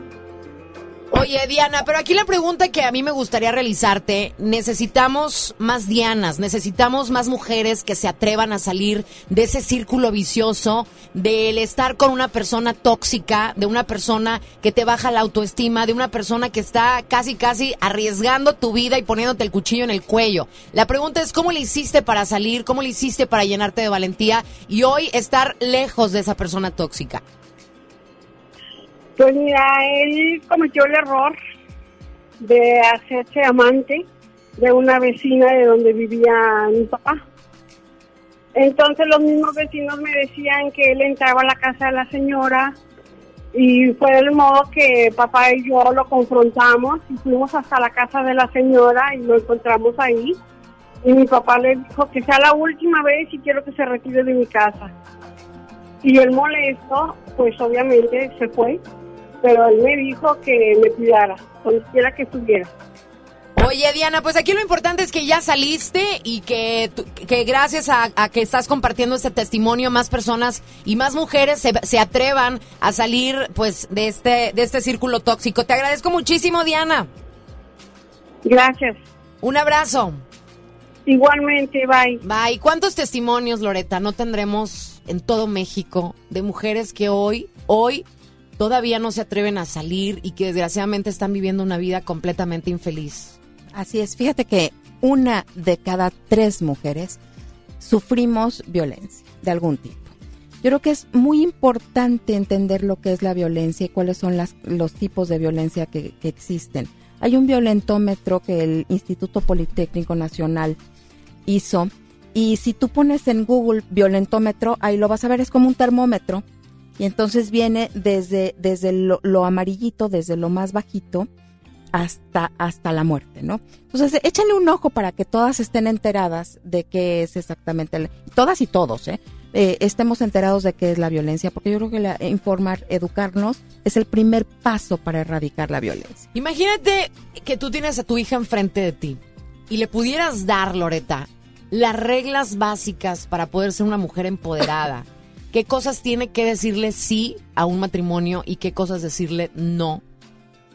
Oye, Diana, pero aquí la pregunta que a mí me gustaría realizarte, necesitamos más Dianas, necesitamos más mujeres que se atrevan a salir de ese círculo vicioso, del estar con una persona tóxica, de una persona que te baja la autoestima, de una persona que está casi, casi arriesgando tu vida y poniéndote el cuchillo en el cuello. La pregunta es, ¿cómo le hiciste para salir? ¿Cómo le hiciste para llenarte de valentía y hoy estar lejos de esa persona tóxica? Pues mira, él cometió el error de hacerse amante de una vecina de donde vivía mi papá. Entonces los mismos vecinos me decían que él entraba a la casa de la señora y fue del modo que papá y yo lo confrontamos y fuimos hasta la casa de la señora y lo encontramos ahí. Y mi papá le dijo que sea la última vez y quiero que se retire de mi casa. Y él molesto, pues obviamente se fue pero él me dijo que me cuidara, donde quiera que estuviera. Oye, Diana, pues aquí lo importante es que ya saliste y que, que gracias a, que estás compartiendo este testimonio, más personas y más mujeres se, se, atrevan a salir pues de este, de este círculo tóxico. Te agradezco muchísimo, Diana. Gracias. Un abrazo. Igualmente, bye. Bye. ¿Cuántos testimonios, Loreta, no tendremos en todo México de mujeres que hoy, hoy todavía no se atreven a salir y que desgraciadamente están viviendo una vida completamente infeliz. Así es, fíjate que una de cada tres mujeres sufrimos violencia de algún tipo. Yo creo que es muy importante entender lo que es la violencia y cuáles son las, los tipos de violencia que, que existen. Hay un violentómetro que el Instituto Politécnico Nacional hizo. Y si tú pones en Google violentómetro, ahí lo vas a ver, es como un termómetro. Y entonces viene desde, desde lo, lo amarillito, desde lo más bajito, hasta, hasta la muerte, ¿no? Entonces, échale un ojo para que todas estén enteradas de qué es exactamente, la- todas y todos, ¿eh? Eh, estemos enterados de qué es la violencia, porque yo creo que la- informar, educarnos, es el primer paso para erradicar la violencia. Imagínate que tú tienes a tu hija enfrente de ti y le pudieras dar, Loreta, las reglas básicas para poder ser una mujer empoderada. ¿Qué cosas tiene que decirle sí a un matrimonio y qué cosas decirle no?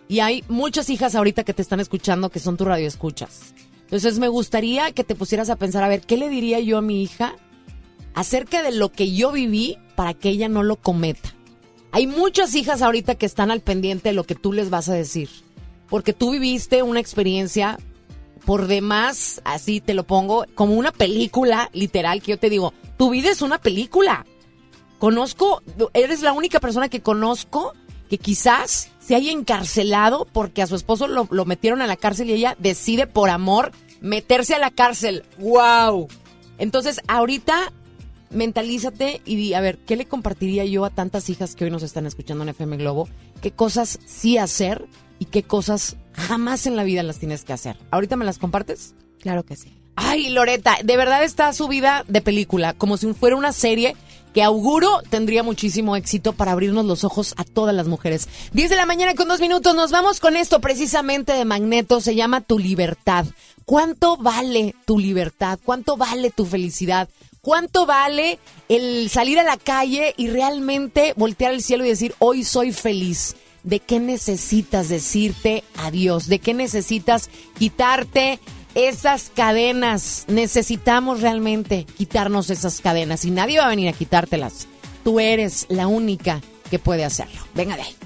Y hay muchas hijas ahorita que te están escuchando que son tu radioescuchas. Entonces me gustaría que te pusieras a pensar, a ver, ¿qué le diría yo a mi hija acerca de lo que yo viví para que ella no lo cometa? Hay muchas hijas ahorita que están al pendiente de lo que tú les vas a decir. Porque tú viviste una experiencia por demás, así te lo pongo, como una película literal que yo te digo, tu vida es una película. Conozco, eres la única persona que conozco que quizás se haya encarcelado porque a su esposo lo, lo metieron a la cárcel y ella decide por amor meterse a la cárcel. ¡Wow! Entonces, ahorita mentalízate y di, a ver, ¿qué le compartiría yo a tantas hijas que hoy nos están escuchando en FM Globo? ¿Qué cosas sí hacer y qué cosas jamás en la vida las tienes que hacer? ¿Ahorita me las compartes? Claro que sí. Ay, Loreta, de verdad está su vida de película, como si fuera una serie que auguro tendría muchísimo éxito para abrirnos los ojos a todas las mujeres. 10 de la mañana con dos minutos, nos vamos con esto precisamente de Magneto, se llama Tu Libertad. ¿Cuánto vale tu libertad? ¿Cuánto vale tu felicidad? ¿Cuánto vale el salir a la calle y realmente voltear al cielo y decir, hoy soy feliz? ¿De qué necesitas decirte adiós? ¿De qué necesitas quitarte esas cadenas? Necesitamos realmente quitarnos esas cadenas y nadie va a venir a quitártelas. Tú eres la única que puede hacerlo. Venga de ahí.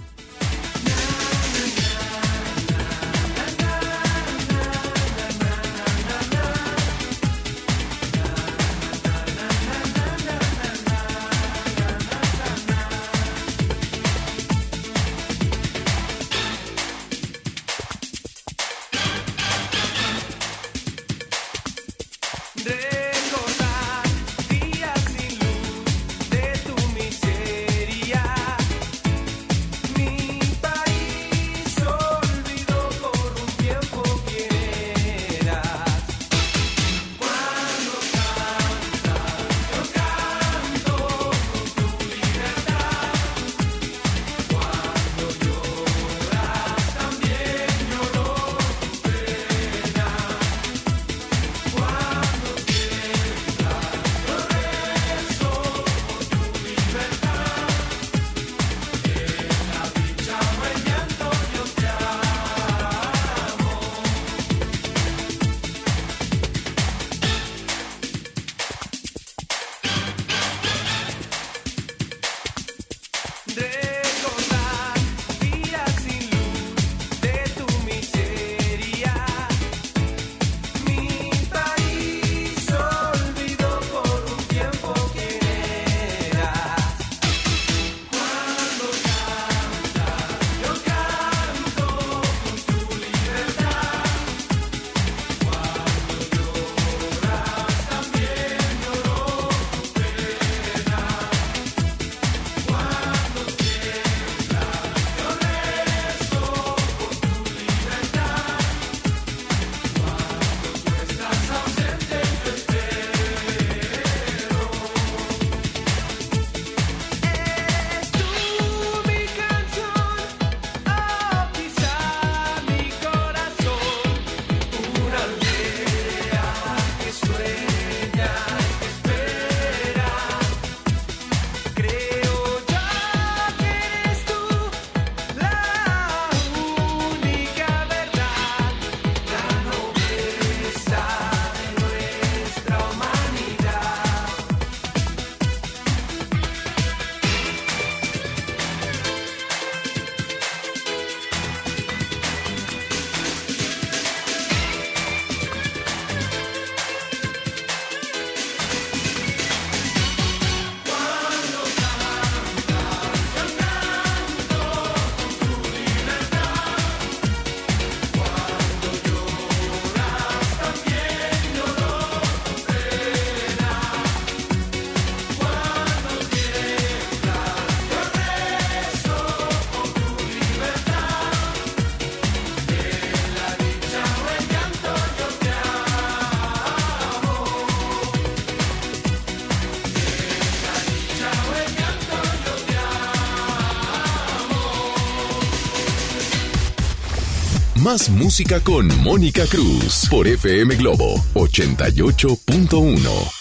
Más música con Mónica Cruz por FM Globo 88.1.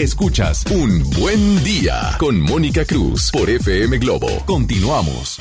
Escuchas Un Buen Día con Mónica Cruz por FM Globo. Continuamos.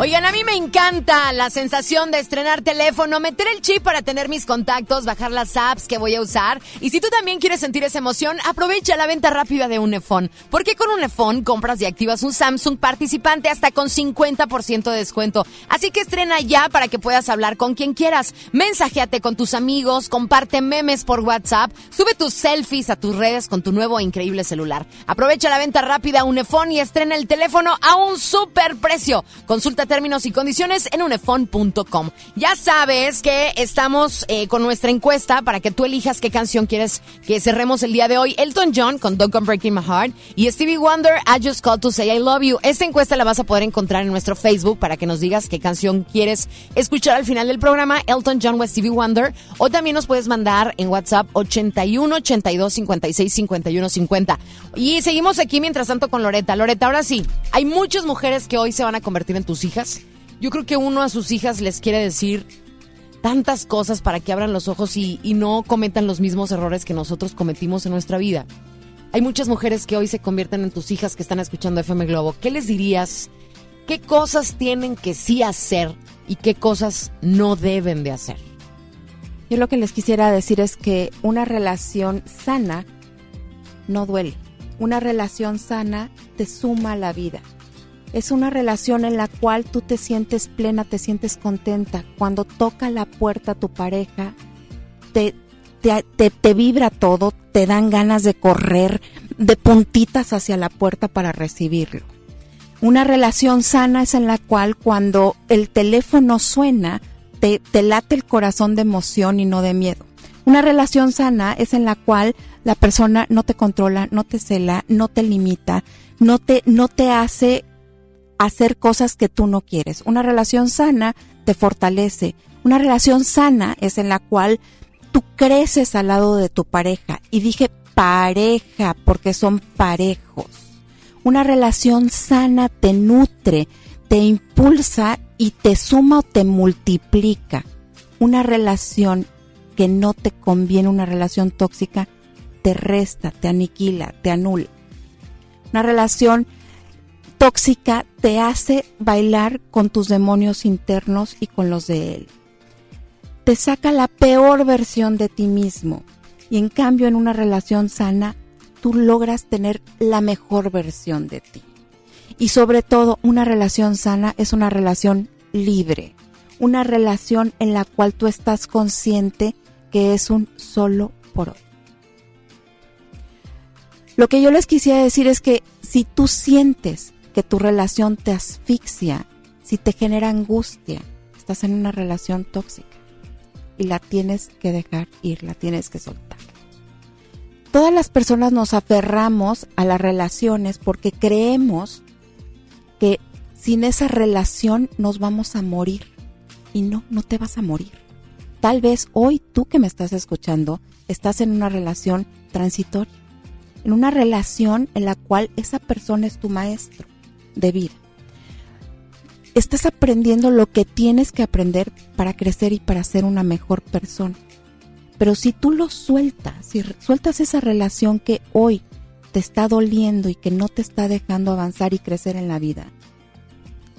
Oigan, a mí me encanta la sensación de estrenar teléfono, meter el chip para tener mis contactos, bajar las apps que voy a usar. Y si tú también quieres sentir esa emoción, aprovecha la venta rápida de Unifone. Porque con Unifone compras y activas un Samsung participante hasta con 50% de descuento. Así que estrena ya para que puedas hablar con quien quieras. Mensajeate con tus amigos, comparte memes por WhatsApp, sube tus selfies a tus redes con tu nuevo e increíble celular. Aprovecha la venta rápida Unifone y estrena el teléfono a un super precio. Consulta términos y condiciones en unefon.com. Ya sabes que estamos eh, con nuestra encuesta para que tú elijas qué canción quieres que cerremos el día de hoy. Elton John con Don't Come Breaking My Heart y Stevie Wonder, I Just Called to Say I Love You. Esta encuesta la vas a poder encontrar en nuestro Facebook para que nos digas qué canción quieres escuchar al final del programa, Elton John o Stevie Wonder. O también nos puedes mandar en WhatsApp 81 82 56 51 50. Y seguimos aquí mientras tanto con Loreta. Loreta, ahora sí, hay muchas mujeres que hoy se van a convertir en tus hijas. Yo creo que uno a sus hijas les quiere decir tantas cosas para que abran los ojos y, no cometan los mismos errores que nosotros cometimos en nuestra vida. Hay muchas mujeres que hoy se convierten en tus hijas que están escuchando FM Globo. ¿Qué les dirías? ¿Qué cosas tienen que sí hacer y qué cosas no deben de hacer? Yo lo que les quisiera decir es que una relación sana no duele. Una relación sana te suma a la vida. Es una relación en la cual tú te sientes plena, te sientes contenta. Cuando toca la puerta tu pareja, te, te, te, te vibra todo, te dan ganas de correr de puntitas hacia la puerta para recibirlo. Una relación sana es en la cual cuando el teléfono suena, te, te late el corazón de emoción y no de miedo. Una relación sana es en la cual la persona no te controla, no te cela, no te limita, no te, no te hace hacer cosas que tú no quieres. Una relación sana te fortalece. Una relación sana es en la cual tú creces al lado de tu pareja. Y dije pareja porque son parejos. Una relación sana te nutre, te impulsa y te suma o te multiplica. Una relación que no te conviene, una relación tóxica, te resta, te aniquila, te anula. Una relación tóxica te hace bailar con tus demonios internos y con los de él. Te saca la peor versión de ti mismo. Y en cambio en una relación sana tú logras tener la mejor versión de ti. Y sobre todo, una relación sana es una relación libre, una relación en la cual tú estás consciente que es un solo por hoy. Lo que yo les quisiera decir es que si tú sientes tu relación te asfixia, si te genera angustia, estás en una relación tóxica y la tienes que dejar ir, la tienes que soltar todas las personas nos aferramos a las relaciones porque creemos que sin esa relación nos vamos a morir. Y no, no te vas a morir. Tal vez hoy tú que me estás escuchando estás en una relación transitoria, en una relación en la cual esa persona es tu maestro de vida. Estás aprendiendo lo que tienes que aprender para crecer y para ser una mejor persona. Pero si tú lo sueltas, si sueltas esa relación que hoy te está doliendo y que no te está dejando avanzar y crecer en la vida,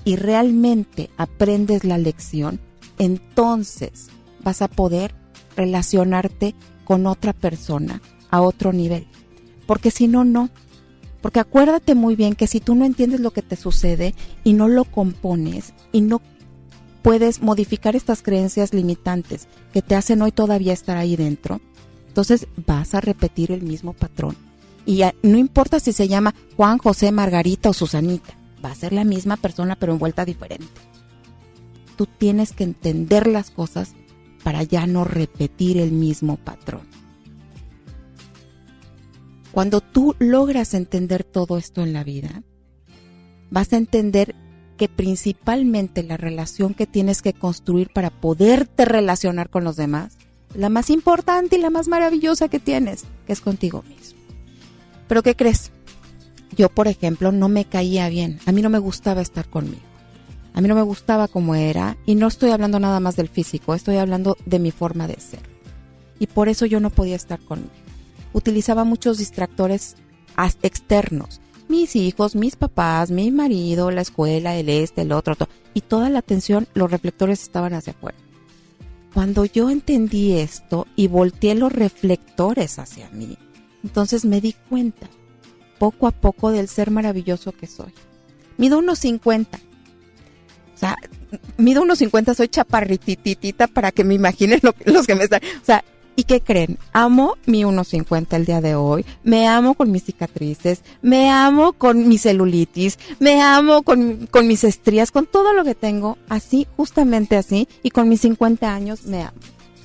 y realmente aprendes la lección, entonces vas a poder relacionarte con otra persona a otro nivel. Porque si no, no. Porque acuérdate muy bien que si tú no entiendes lo que te sucede y no lo compones y no puedes modificar estas creencias limitantes que te hacen hoy todavía estar ahí dentro, entonces vas a repetir el mismo patrón. Y no importa si se llama Juan, José, Margarita o Susanita, va a ser la misma persona pero envuelta diferente. Tú tienes que entender las cosas para ya no repetir el mismo patrón. Cuando tú logras entender todo esto en la vida, vas a entender que principalmente la relación que tienes que construir para poderte relacionar con los demás, la más importante y la más maravillosa que tienes, que es contigo mismo. Pero ¿qué crees? Yo, por ejemplo, no me caía bien. A mí no me gustaba estar conmigo. A mí no me gustaba como era. Y no estoy hablando nada más del físico, estoy hablando de mi forma de ser. Y por eso yo no podía estar conmigo. Utilizaba muchos distractores externos mis hijos, mis papás, mi marido, la escuela, el este, el otro, todo, y toda la atención, los reflectores estaban hacia afuera. Cuando yo entendí esto y volteé los reflectores hacia mí, entonces me di cuenta, poco a poco, del ser maravilloso que soy. Mido unos 50. O sea, mido unos 50, soy chaparrititita para que me imaginen los que me están. O sea, ¿Y qué creen? Amo mi 1.50 el día de hoy, me amo con mis cicatrices, me amo con mi celulitis, me amo con, con mis estrías, con todo lo que tengo, así, justamente así, y con mis 50 años me amo.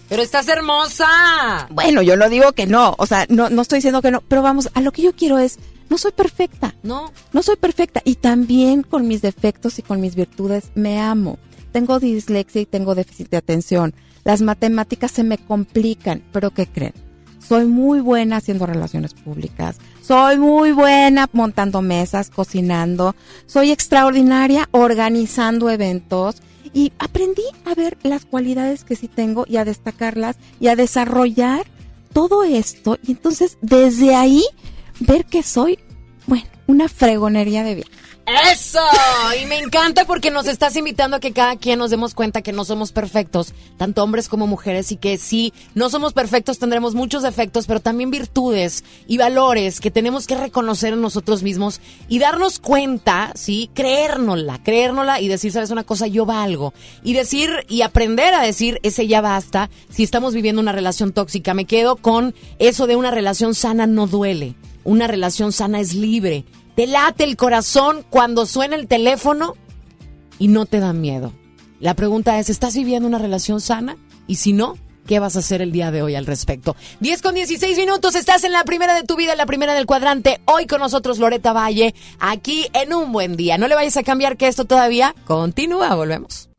Pero estás hermosa. Bueno, yo no digo que no, o sea, no, no estoy diciendo que no, pero vamos, a lo que yo quiero es, no soy perfecta. No. No soy perfecta. Y también con mis defectos y con mis virtudes me amo. Tengo dislexia y tengo déficit de atención las matemáticas se me complican, pero ¿qué creen? Soy muy buena haciendo relaciones públicas, soy muy buena montando mesas, cocinando, soy extraordinaria organizando eventos y aprendí a ver las cualidades que sí tengo y a destacarlas y a desarrollar todo esto y entonces desde ahí ver que soy, bueno, una fregonería de viaje. Eso, y me encanta porque nos estás invitando a que cada quien nos demos cuenta que no somos perfectos, tanto hombres como mujeres, y que sí, no somos perfectos, tendremos muchos defectos, pero también virtudes y valores que tenemos que reconocer en nosotros mismos y darnos cuenta, sí, creérnosla, creérnosla y decir, sabes una cosa, yo valgo. Y decir y aprender a decir, ese ya basta, si estamos viviendo una relación tóxica, me quedo con eso de una relación sana no duele, una relación sana es libre te late el corazón cuando suena el teléfono y no te da miedo. La pregunta es, ¿estás viviendo una relación sana? Y si no, ¿qué vas a hacer el día de hoy al respecto? 10 con 16 minutos, estás en la primera de tu vida, en la primera del cuadrante. Hoy con nosotros Loreta Valle, aquí en un buen día. No le vayas a cambiar que esto todavía continúa, volvemos.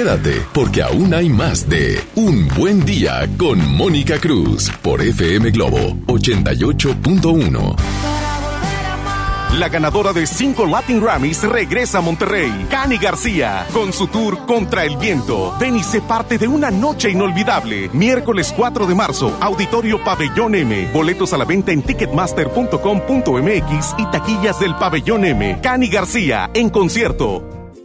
Quédate, porque aún hay más de Un Buen Día con Mónica Cruz por FM Globo 88.1. La ganadora de cinco Latin Grammys regresa a Monterrey. Cani García, con su tour Contra el Viento. Ven y sé parte de una noche inolvidable. Miércoles 4 de marzo, Auditorio Pabellón M. Boletos a la venta en ticketmaster.com.mx y taquillas del Pabellón M. Cani García, en concierto.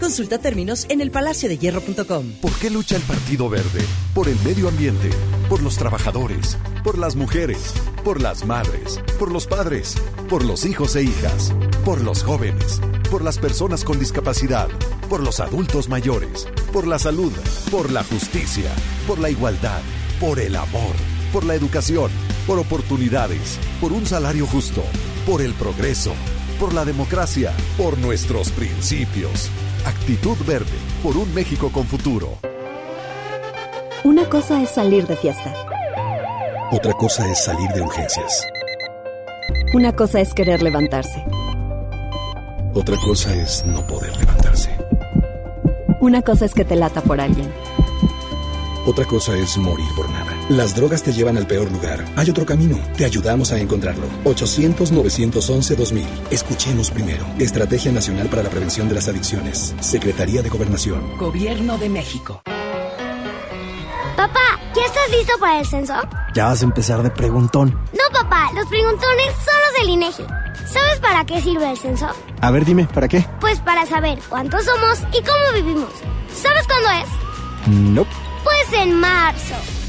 Consulta términos en elpalaciodehierro.com. ¿Por qué lucha el Partido Verde? Por el medio ambiente, por los trabajadores, por las mujeres, por las madres, por los padres, por los hijos e hijas, por los jóvenes, por las personas con discapacidad, por los adultos mayores, por la salud, por la justicia, por la igualdad, por el amor, por la educación, por oportunidades, por un salario justo, por el progreso, por la democracia, por nuestros principios. Actitud Verde, por un México con futuro. Una cosa es salir de fiesta. Otra cosa es salir de urgencias. Una cosa es querer levantarse. Otra cosa es no poder levantarse. Una cosa es que te lata por alguien. Otra cosa es morir por nada. Las drogas te llevan al peor lugar. Hay otro camino. Te ayudamos a encontrarlo. 800-911-2000. Escuchemos primero. Estrategia Nacional para la Prevención de las Adicciones. Secretaría de Gobernación. Gobierno de México. Papá, ¿ya estás listo para el censo? Ya vas a empezar de preguntón. No, papá, los preguntones son los del INEGI. ¿Sabes para qué sirve el censo? A ver, dime, ¿para qué? Pues para saber cuántos somos y cómo vivimos. ¿Sabes cuándo es? No. Pues en marzo.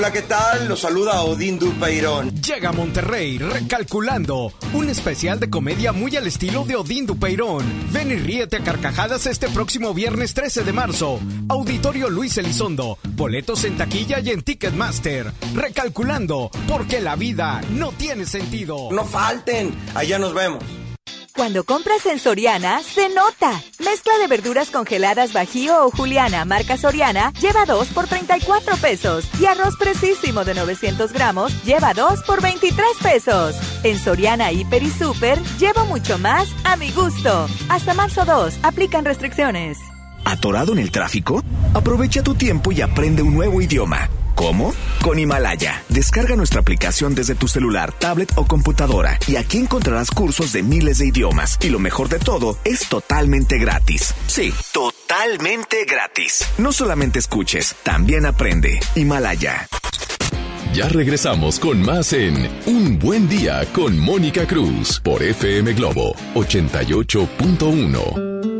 Hola, ¿qué tal? Los saluda Odín Dupeirón. Llega a Monterrey Recalculando, un especial de comedia muy al estilo de Odín Dupeirón. Ven y ríete a carcajadas este próximo viernes 13 de marzo. Auditorio Luis Elizondo. Boletos en taquilla y en Ticketmaster. Recalculando, porque la vida no tiene sentido. No falten, allá nos vemos. Cuando compras en Soriana, se nota. Mezcla de verduras congeladas Bajío o Juliana, marca Soriana, lleva 2 por 34 pesos. Y arroz precisísimo de 900 gramos, lleva 2 por 23 pesos. En Soriana, Hiper y Super, llevo mucho más a mi gusto. Hasta marzo 2, aplican restricciones. ¿Atorado en el tráfico? Aprovecha tu tiempo y aprende un nuevo idioma. ¿Cómo? Con Himalaya. Descarga nuestra aplicación desde tu celular, tablet o computadora y aquí encontrarás cursos de miles de idiomas. Y lo mejor de todo, es totalmente gratis. Sí, totalmente gratis. No solamente escuches, también aprende. Himalaya. Ya regresamos con más en Un Buen Día con Mónica Cruz por FM Globo 88.1.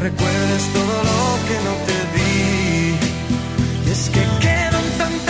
Recuerdes todo lo que no te di. Y es que quedan tantas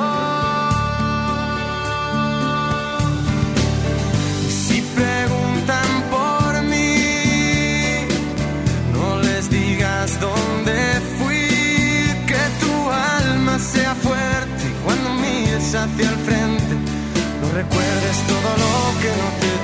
Recuerdes todo lo que no te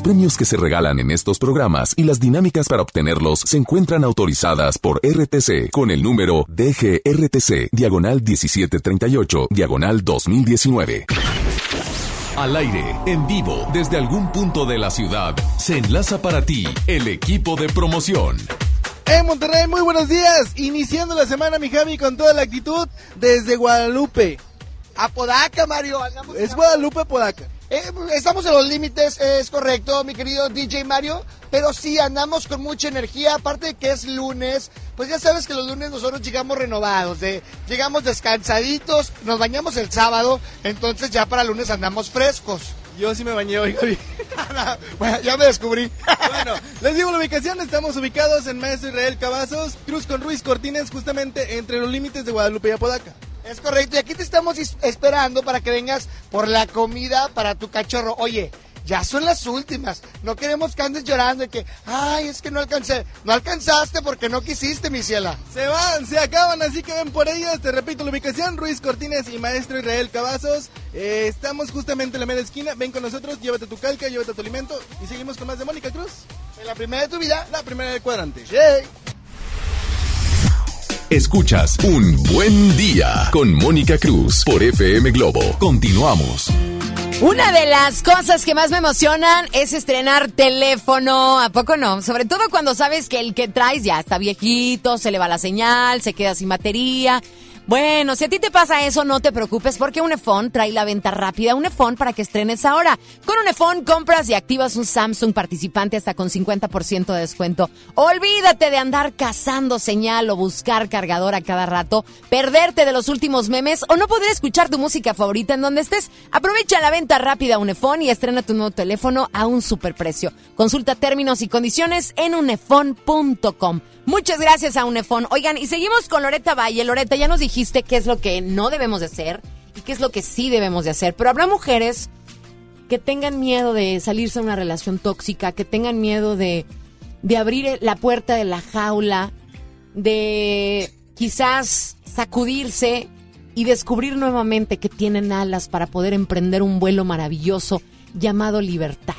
Los premios que se regalan en estos programas y las dinámicas para obtenerlos se encuentran autorizadas por RTC con el número DGRTC, diagonal 1738, diagonal 2019. Al aire, en vivo, desde algún punto de la ciudad, se enlaza para ti el equipo de promoción. En Monterrey, muy buenos días. Iniciando la semana, mi Javi, con toda la actitud desde Guadalupe. Apodaca, Mario. Es Guadalupe Podaca. Eh, estamos en los límites, es correcto, mi querido DJ Mario, pero sí andamos con mucha energía, aparte de que es lunes, pues ya sabes que los lunes nosotros llegamos renovados, de, llegamos descansaditos, nos bañamos el sábado, entonces ya para lunes andamos frescos. Yo sí me bañé hoy, Javi. bueno, ya me descubrí. bueno, les digo la ubicación, estamos ubicados en Maestro Israel Cavazos, Cruz con Ruiz Cortines, justamente entre los límites de Guadalupe y Apodaca. Es correcto, y aquí te estamos esperando para que vengas por la comida para tu cachorro. Oye, ya son las últimas. No queremos que andes llorando y que, ay, es que no alcancé. No alcanzaste porque no quisiste, mi ciela. Se van, se acaban, así que ven por ellos. Te repito la ubicación, Ruiz Cortines y Maestro Israel Cavazos. Eh, estamos justamente en la media esquina. Ven con nosotros, llévate tu calca, llévate tu alimento. Y seguimos con más de Mónica Cruz. En la primera de tu vida. La primera del cuadrante. Escuchas Un Buen Día con Mónica Cruz por FM Globo. Continuamos. Una de las cosas que más me emocionan es estrenar teléfono, ¿a poco no? Sobre todo cuando sabes que el que traes ya está viejito, se le va la señal, se queda sin batería. Bueno, si a ti te pasa eso, no te preocupes porque Unifón trae la venta rápida, Unifón para que estrenes ahora. Con Unifón compras y activas un Samsung participante hasta con 50% de descuento. Olvídate de andar cazando señal o buscar cargador a cada rato, perderte de los últimos memes o no poder escuchar tu música favorita en donde estés. Aprovecha la venta rápida Unifón y estrena tu nuevo teléfono a un superprecio. Consulta términos y condiciones en unefon.com. Muchas gracias a Unefon. Oigan, y seguimos con Loreta Valle. Loreta, ya nos dijiste qué es lo que no debemos de hacer y qué es lo que sí debemos de hacer. Pero habrá mujeres que tengan miedo de salirse de una relación tóxica, que tengan miedo de, de abrir la puerta de la jaula, de quizás sacudirse y descubrir nuevamente que tienen alas para poder emprender un vuelo maravilloso llamado libertad.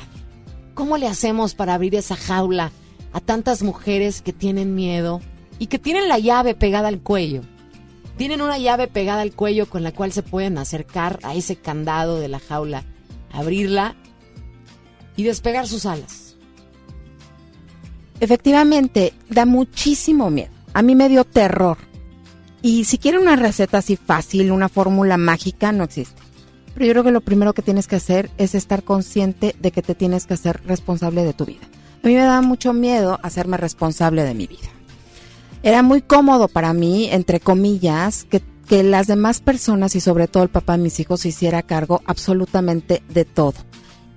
¿Cómo le hacemos para abrir esa jaula a tantas mujeres que tienen miedo y que tienen la llave pegada al cuello? Tienen una llave pegada al cuello con la cual se pueden acercar a ese candado de la jaula, abrirla y despegar sus alas. Efectivamente, da muchísimo miedo. A mí me dio terror. Y si quieren una receta así fácil, una fórmula mágica, no existe. Pero yo creo que lo primero que tienes que hacer es estar consciente de que te tienes que hacer responsable de tu vida. A mí me daba mucho miedo hacerme responsable de mi vida. Era muy cómodo para mí, entre comillas, que, que las demás personas y sobre todo el papá de mis hijos se hiciera cargo absolutamente de todo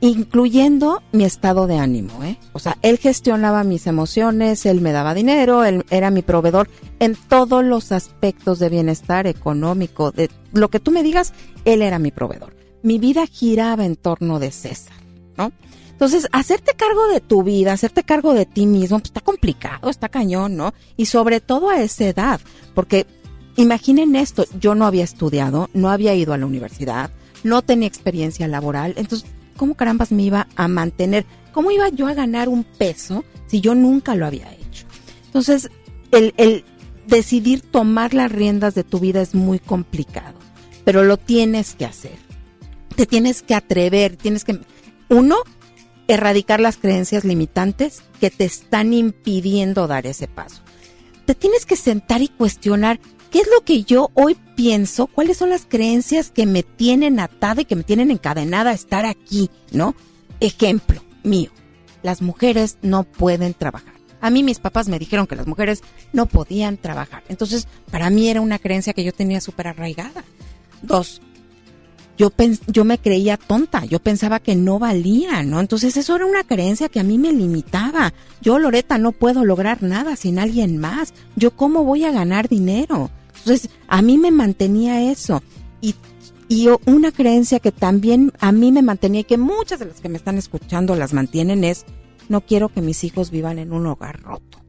incluyendo mi estado de ánimo, ¿eh? O sea, él gestionaba mis emociones, él me daba dinero, él era mi proveedor en todos los aspectos de bienestar económico, de lo que tú me digas, él era mi proveedor. Mi vida giraba en torno de César, ¿no? Entonces, hacerte cargo de tu vida, hacerte cargo de ti mismo, pues está complicado, está cañón, ¿no? Y sobre todo a esa edad, porque imaginen esto, yo no había estudiado, no había ido a la universidad, no tenía experiencia laboral, entonces ¿cómo carambas me iba a mantener? ¿Cómo iba yo a ganar un peso si yo nunca lo había hecho? Entonces, el, el decidir tomar las riendas de tu vida es muy complicado, pero lo tienes que hacer. Te tienes que atrever, tienes que, uno, erradicar las creencias limitantes que te están impidiendo dar ese paso. Te tienes que sentar y cuestionar ¿Qué es lo que yo hoy pienso? ¿Cuáles son las creencias que me tienen atada y que me tienen encadenada a estar aquí? ¿No? Ejemplo mío, las mujeres no pueden trabajar. A mí mis papás me dijeron que las mujeres no podían trabajar. Entonces, para mí era una creencia que yo tenía súper arraigada. Dos, yo, yo me creía tonta, yo pensaba que no valía, ¿no? Entonces eso era una creencia que a mí me limitaba. Yo, Loreta, no puedo lograr nada sin alguien más. Yo, ¿cómo voy a ganar dinero? Entonces, a mí me mantenía eso. Y, y una creencia que también a mí me mantenía y que muchas de las que me están escuchando las mantienen es, no quiero que mis hijos vivan en un hogar roto.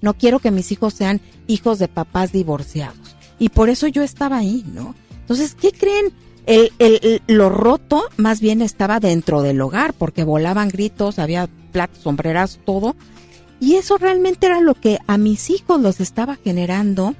No quiero que mis hijos sean hijos de papás divorciados. Y por eso yo estaba ahí, ¿no? Entonces, ¿qué creen? El, el, lo roto más bien estaba dentro del hogar, porque volaban gritos, había platos, sombreras, todo. Y eso realmente era lo que a mis hijos los estaba generando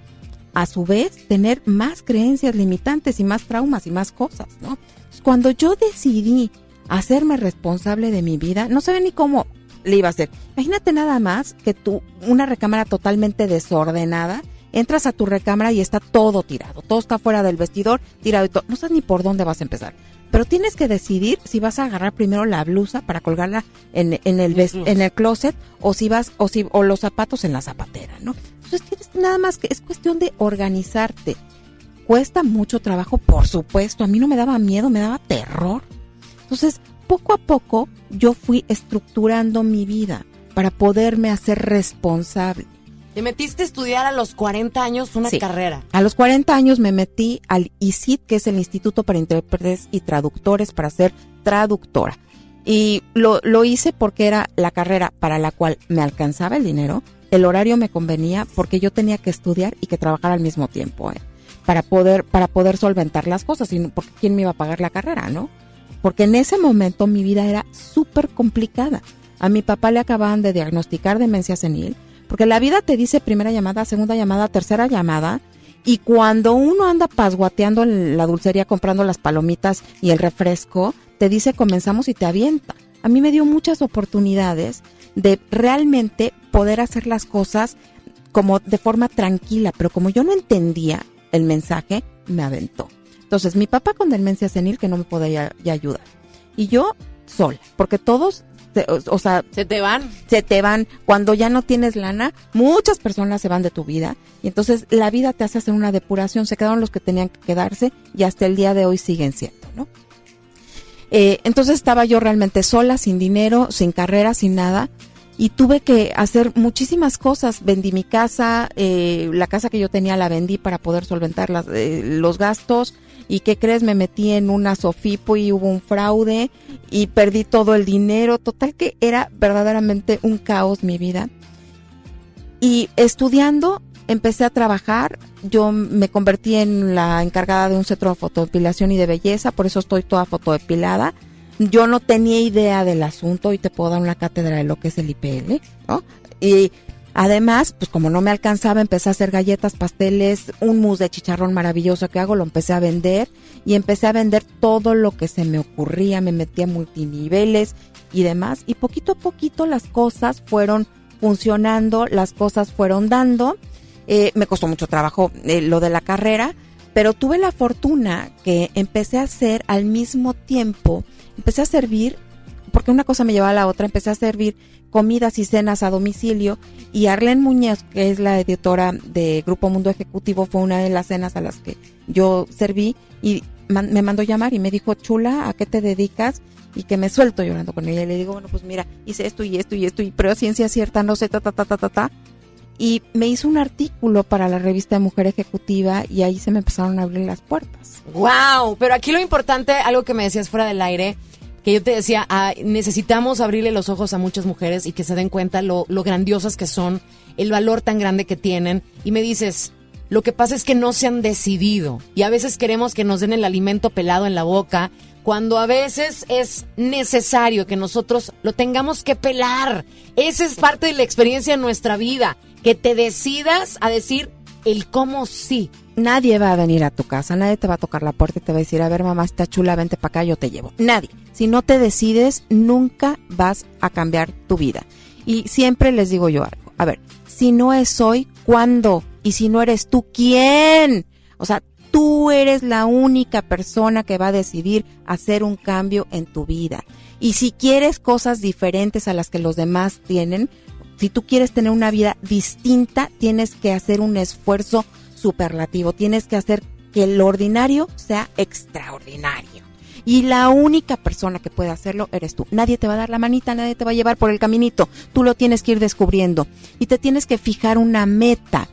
a su vez tener más creencias limitantes y más traumas y más cosas, ¿no? Cuando yo decidí hacerme responsable de mi vida, no sabía ni cómo le iba a hacer. Imagínate nada más que tú, una recámara totalmente desordenada, entras a tu recámara y está todo tirado, todo está fuera del vestidor, tirado y todo. No sabes ni por dónde vas a empezar. Pero tienes que decidir si vas a agarrar primero la blusa para colgarla en, en el en el closet o si vas o si o los zapatos en la zapatera, ¿no? Entonces tienes nada más que es cuestión de organizarte. Cuesta mucho trabajo, por supuesto. A mí no me daba miedo, me daba terror. Entonces, poco a poco yo fui estructurando mi vida para poderme hacer responsable. Te metiste a estudiar a los 40 años una carrera. A los 40 años me metí al ICIT, que es el Instituto para Intérpretes y Traductores, para ser traductora. Y lo, lo hice porque era la carrera para la cual me alcanzaba el dinero, el horario me convenía porque yo tenía que estudiar y que trabajar al mismo tiempo, ¿eh? para poder para poder solventar las cosas, y porque quién me iba a pagar la carrera, ¿no? Porque en ese momento mi vida era súper complicada. A mi papá le acababan de diagnosticar demencia senil, porque la vida te dice primera llamada, segunda llamada, tercera llamada, y cuando uno anda pasguateando en la dulcería comprando las palomitas y el refresco, te dice comenzamos y te avienta. A mí me dio muchas oportunidades de realmente poder hacer las cosas como de forma tranquila, pero como yo no entendía el mensaje, me aventó. Entonces, mi papá con demencia senil que no me podía ayudar. Y yo sola, porque todos, o, sea... Se te van. Se te van. Cuando ya no tienes lana, muchas personas se van de tu vida. Y entonces la vida te hace hacer una depuración. Se quedaron los que tenían que quedarse y hasta el día de hoy siguen siendo, ¿no? Eh, entonces estaba yo realmente sola, sin dinero, sin carrera, sin nada y tuve que hacer muchísimas cosas. Vendí mi casa, eh, la casa que yo tenía la vendí para poder solventar las, eh, los gastos. ¿Y qué crees? Me metí en una Sofipo y hubo un fraude y perdí todo el dinero. Total que era verdaderamente un caos mi vida. Y estudiando, empecé a trabajar. Yo me convertí en la encargada de un centro de fotodepilación y de belleza, por eso estoy toda fotodepilada yo no tenía idea del asunto y te puedo dar una cátedra de lo que es el IPL, ¿no? Y además, pues como no me alcanzaba, empecé a hacer galletas, pasteles, un mousse de chicharrón maravilloso que hago, lo empecé a vender y empecé a vender todo lo que se me ocurría, me metí a multiniveles y demás y poquito a poquito las cosas fueron funcionando, las cosas fueron dando. Eh, me costó mucho trabajo eh, lo de la carrera, pero tuve la fortuna que empecé a hacer al mismo tiempo, empecé a servir, porque una cosa me llevaba a la otra, empecé a servir comidas y cenas a domicilio y Arlene Muñoz, que es la editora de Grupo Mundo Ejecutivo, fue una de las cenas a las que yo serví y me mandó llamar y me dijo, chula, ¿a qué te dedicas? Y que me suelto llorando con ella. Y le digo, bueno, pues mira, hice esto y esto y esto, y pero ciencia cierta, no sé, ta, ta, ta, ta, ta, ta y me hizo un artículo para la revista de Mujer Ejecutiva y ahí se me empezaron a abrir las puertas. ¡Wow! Pero aquí lo importante, algo que me decías fuera del aire, que yo te decía, ah, necesitamos abrirle los ojos a muchas mujeres y que se den cuenta lo, lo grandiosas que son, el valor tan grande que tienen. Y me dices, lo que pasa es que no se han decidido y a veces queremos que nos den el alimento pelado en la boca cuando a veces es necesario que nosotros lo tengamos que pelar. Esa es parte de la experiencia en nuestra vida, que te decidas a decir el cómo sí. Nadie va a venir a tu casa, nadie te va a tocar la puerta y te va a decir, a ver mamá, está chula, vente para acá, yo te llevo. Nadie. Si no te decides, nunca vas a cambiar tu vida. Y siempre les digo yo algo, a ver, si no es hoy, ¿cuándo? Y si no eres tú, ¿quién? O sea, Tú eres la única persona que va a decidir hacer un cambio en tu vida. Y si quieres cosas diferentes a las que los demás tienen, si tú quieres tener una vida distinta, tienes que hacer un esfuerzo superlativo. Tienes que hacer que lo ordinario sea extraordinario. Y la única persona que puede hacerlo eres tú. Nadie te va a dar la manita, nadie te va a llevar por el caminito. Tú lo tienes que ir descubriendo. Y te tienes que fijar una meta.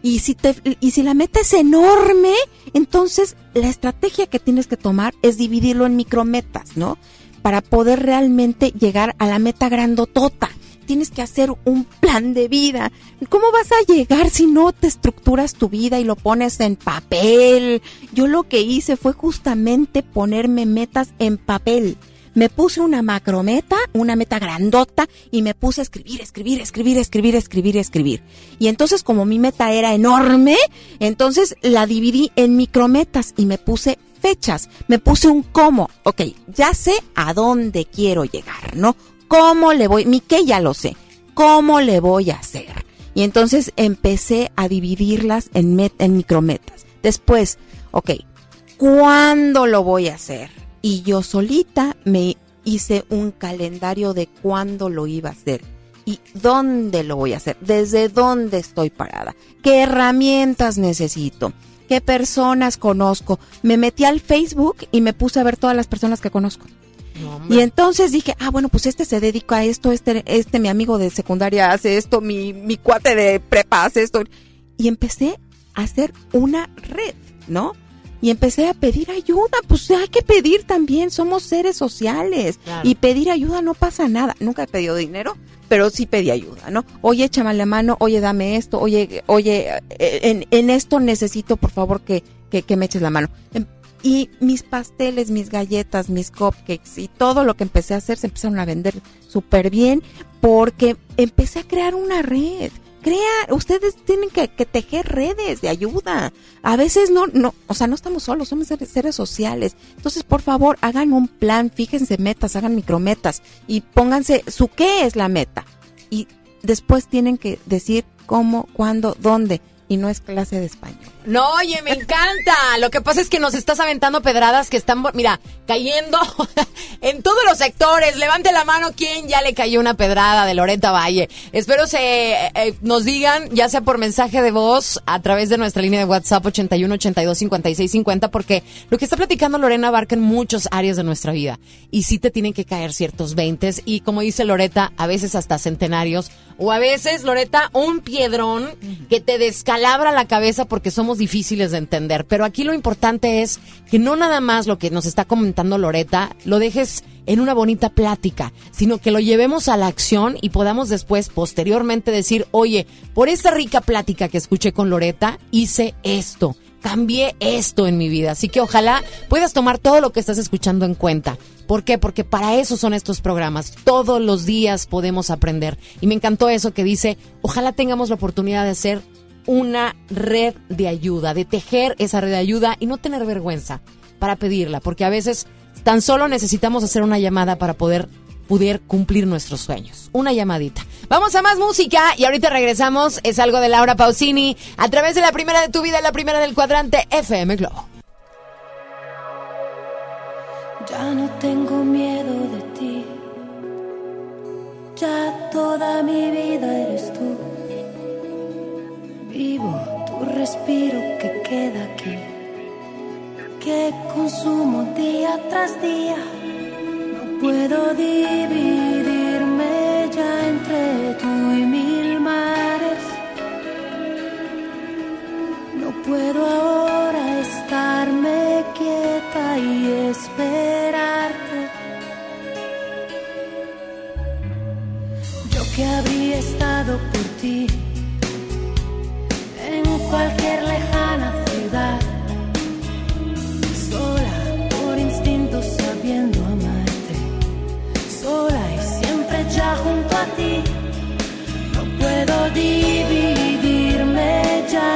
Y si, te, y si la meta es enorme, entonces la estrategia que tienes que tomar es dividirlo en micrometas, ¿no? Para poder realmente llegar a la meta grandotota. Tienes que hacer un plan de vida. ¿Cómo vas a llegar si no te estructuras tu vida y lo pones en papel? Yo lo que hice fue justamente ponerme metas en papel me puse una macrometa, una meta grandota, y me puse a escribir, escribir, escribir, escribir, escribir, escribir. Y entonces como mi meta era enorme, entonces la dividí en micrometas y me puse fechas, me puse un cómo. Ok, ya sé a dónde quiero llegar, ¿no? ¿Cómo le voy? Mi qué ya lo sé. ¿Cómo le voy a hacer? Y entonces empecé a dividirlas en, en micrometas. Después, ok, ¿cuándo lo voy a hacer? y yo solita me hice un calendario de cuándo lo iba a hacer y dónde lo voy a hacer, desde dónde estoy parada, qué herramientas necesito, qué personas conozco. Me metí al Facebook y me puse a ver todas las personas que conozco. Y entonces dije, ah, bueno, pues este se dedica a esto, este, este mi amigo de secundaria hace esto, mi, mi cuate de prepa hace esto. Y empecé a hacer una red, ¿no? y empecé a pedir ayuda. Pues hay que pedir también, somos seres sociales y pedir ayuda no pasa nada. Nunca he pedido dinero, pero sí pedí ayuda, ¿no? Oye, échame la mano, oye, dame esto, oye, oye, eh, en, en esto necesito, por favor, que, que, que me eches la mano. Y mis pasteles, mis galletas, mis cupcakes y todo lo que empecé a hacer se empezaron a vender súper bien porque empecé a crear una red crea, ustedes tienen que, tejer redes de ayuda. A veces no, no, o sea, no estamos solos, somos seres, sociales. Entonces, por favor, hagan un plan, fíjense metas, hagan micrometas y pónganse su qué es la meta. Y después tienen que decir cómo, cuándo, dónde y no es clase de español. No, oye, me encanta. Lo que pasa es que nos estás aventando pedradas que están, mira, cayendo en todos los sectores. Levante la mano quien ya le cayó una pedrada de Loreta Valle. Espero se eh, eh, nos digan, ya sea por mensaje de voz, a través de nuestra línea de WhatsApp 81 82 56 50, porque lo que está platicando Lorena abarca en muchas áreas de nuestra vida. Y sí te tienen que caer ciertos veintes. Y como dice Loreta, a veces hasta centenarios. O a veces, Loreta, un piedrón que te descalabra la cabeza porque somos difíciles de entender, pero aquí lo importante es que no nada más lo que nos está comentando Loreta lo dejes en una bonita plática, sino que lo llevemos a la acción y podamos después, posteriormente, decir, oye, por esta rica plática que escuché con Loreta, hice esto, cambié esto en mi vida. Así que ojalá puedas tomar todo lo que estás escuchando en cuenta. ¿Por qué? Porque para eso son estos programas. Todos los días podemos aprender. Y me encantó eso que dice, ojalá tengamos la oportunidad de ser una red de ayuda, de tejer esa red de ayuda y no tener vergüenza para pedirla, porque a veces tan solo necesitamos hacer una llamada para poder cumplir nuestros sueños. Una llamadita. Vamos a más música y ahorita regresamos. Es algo de Laura Pausini a través de la primera de tu vida, la primera del cuadrante FM Globo. Ya no tengo miedo de ti. Ya toda mi vida eres tú. Vivo tu respiro que queda aquí. Que consumo día tras día. No puedo dividirme ya entre tú y mil mares. No puedo ahora estarme quieta y esperarte. Yo que habría estado por ti cualquier lejana ciudad, sola por instinto sabiendo amarte, sola y siempre ya junto a ti. No puedo dividirme ya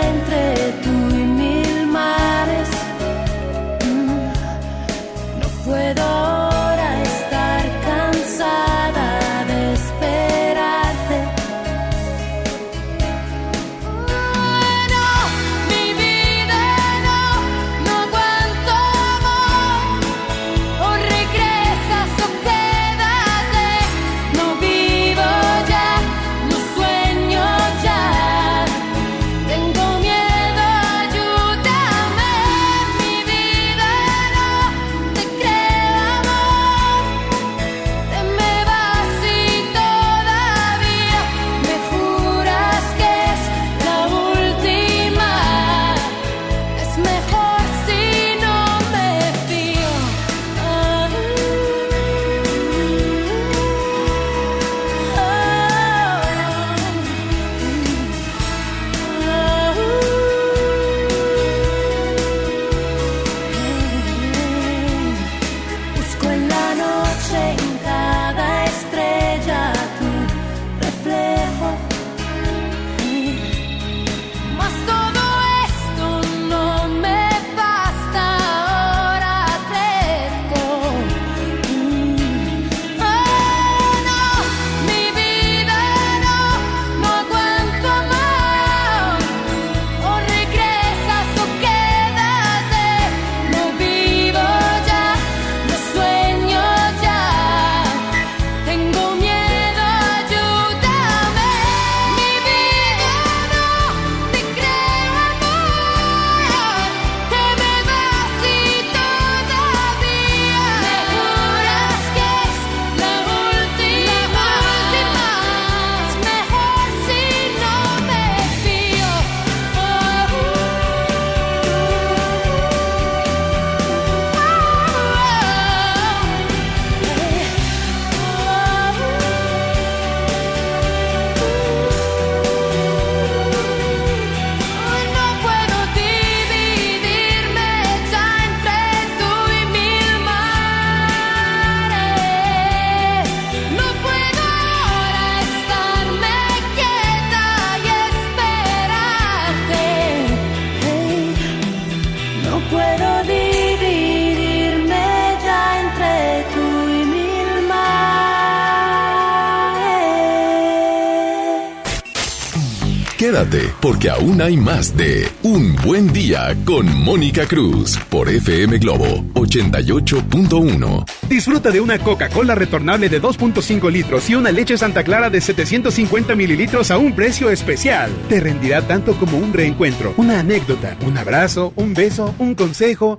porque aún hay más de Un Buen Día con Mónica Cruz por FM Globo 88.1. Disfruta de una Coca-Cola retornable de 2.5 litros y una leche Santa Clara de 750 mililitros a un precio especial. Te rendirá tanto como un reencuentro, una anécdota, un abrazo, un beso, un consejo.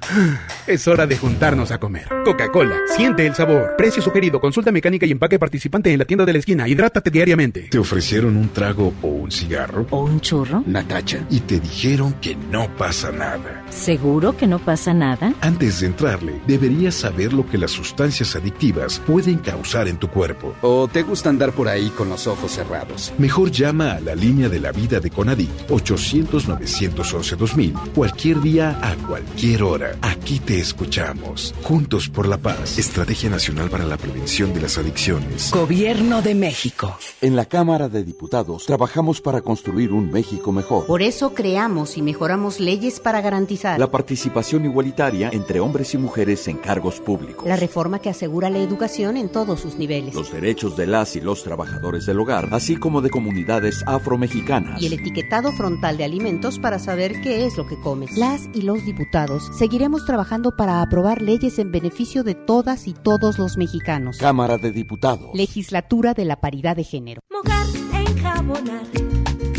Es hora de juntarnos a comer. Coca-Cola, siente el sabor. Precio sugerido, consulta mecánica y empaque participante en la tienda de la esquina. Hidrátate diariamente. ¿Te ofrecieron un trago o un cigarro? ¿O un churro? Natacha. Y te dijeron que no pasa nada. ¿Seguro que no pasa nada? Antes de entrarle, deberías saber lo que las sustancias adictivas pueden causar en tu cuerpo. ¿O te gusta andar por ahí con los ojos cerrados? Mejor llama a la línea de la vida de Conadic 800-911-2000 cualquier día a cualquier hora. Aquí te escuchamos. Juntos por la paz. Estrategia Nacional para la Prevención de las Adicciones. Gobierno de México. En la Cámara de Diputados trabajamos para construir un México mejor. Por eso creamos y mejoramos leyes para garantizar la participación igualitaria entre hombres y mujeres en cargos públicos. La reforma que asegura la educación en todos sus niveles. Los derechos de las y los trabajadores del hogar, así como de comunidades afromexicanas. Y el etiquetado frontal de alimentos para saber qué es lo que comes. Las y los diputados seguiremos trabajando para aprobar leyes en beneficio de todas y todos los mexicanos. Cámara de Diputados. Legislatura de la Paridad de Género. Mojar, enjabonar,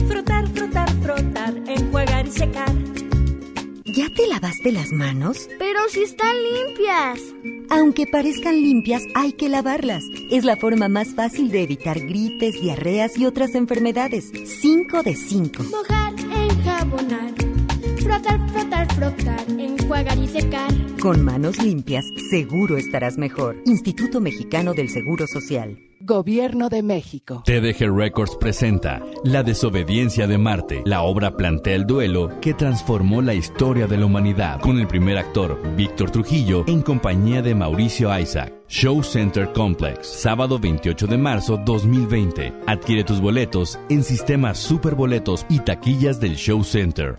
frotar, frotar, frotar, enjuagar y secar. ¿Ya te lavaste las manos? Pero si están limpias. Aunque parezcan limpias, hay que lavarlas. Es la forma más fácil de evitar gripes, diarreas y otras enfermedades. 5 de 5. Mojar, enjabonar, frotar, frotar, frotar, enjuagar y secar. Con manos limpias, seguro estarás mejor. Instituto Mexicano del Seguro Social. Gobierno de México. TDG Records presenta La desobediencia de Marte. La obra plantea el duelo que transformó la historia de la humanidad, con el primer actor, Víctor Trujillo, en compañía de Mauricio Isaac. Show Center Complex, sábado 28 de marzo 2020. Adquiere tus boletos en sistemas Superboletos y taquillas del Show Center.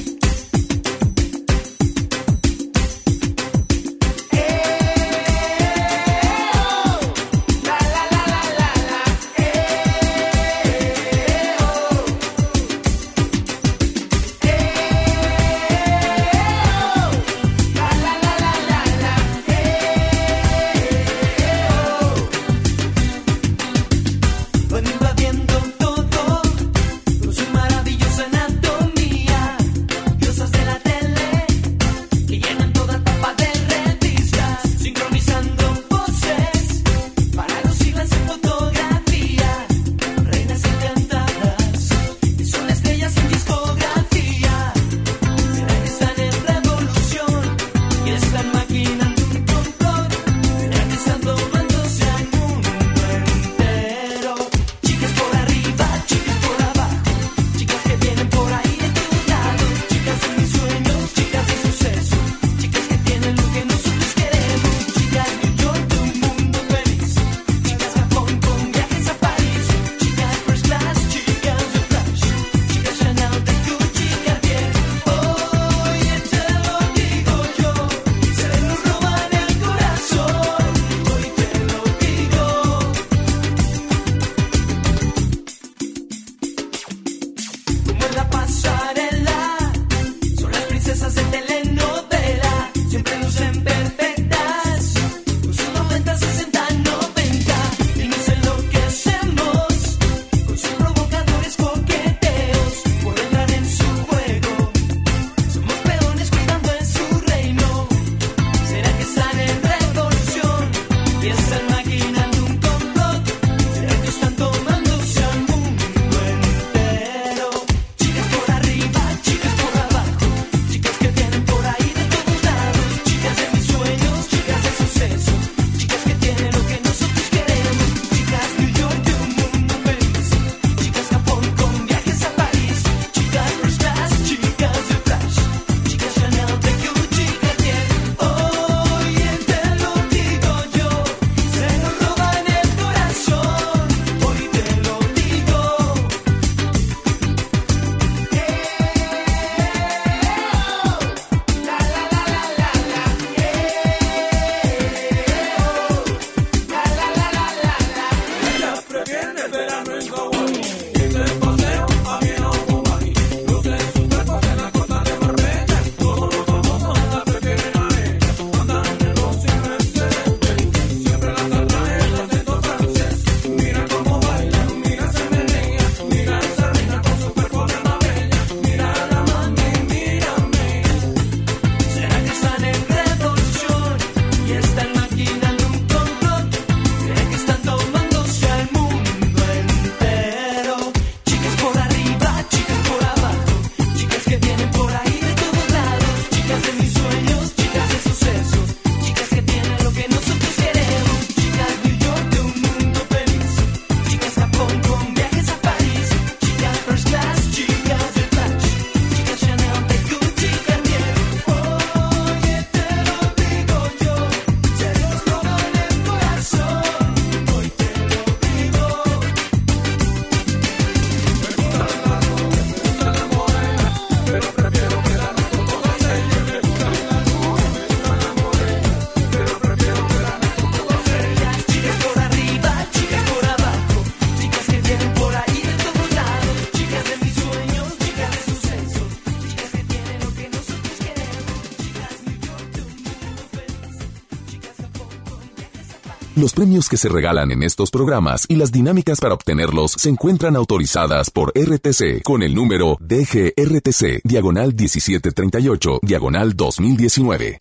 Los premios que se regalan en estos programas y las dinámicas para obtenerlos se encuentran autorizadas por RTC con el número DGRTC, diagonal 1738, diagonal 2019.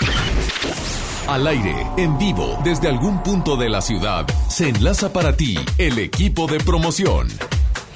Al aire, en vivo, desde algún punto de la ciudad, se enlaza para ti el equipo de promoción.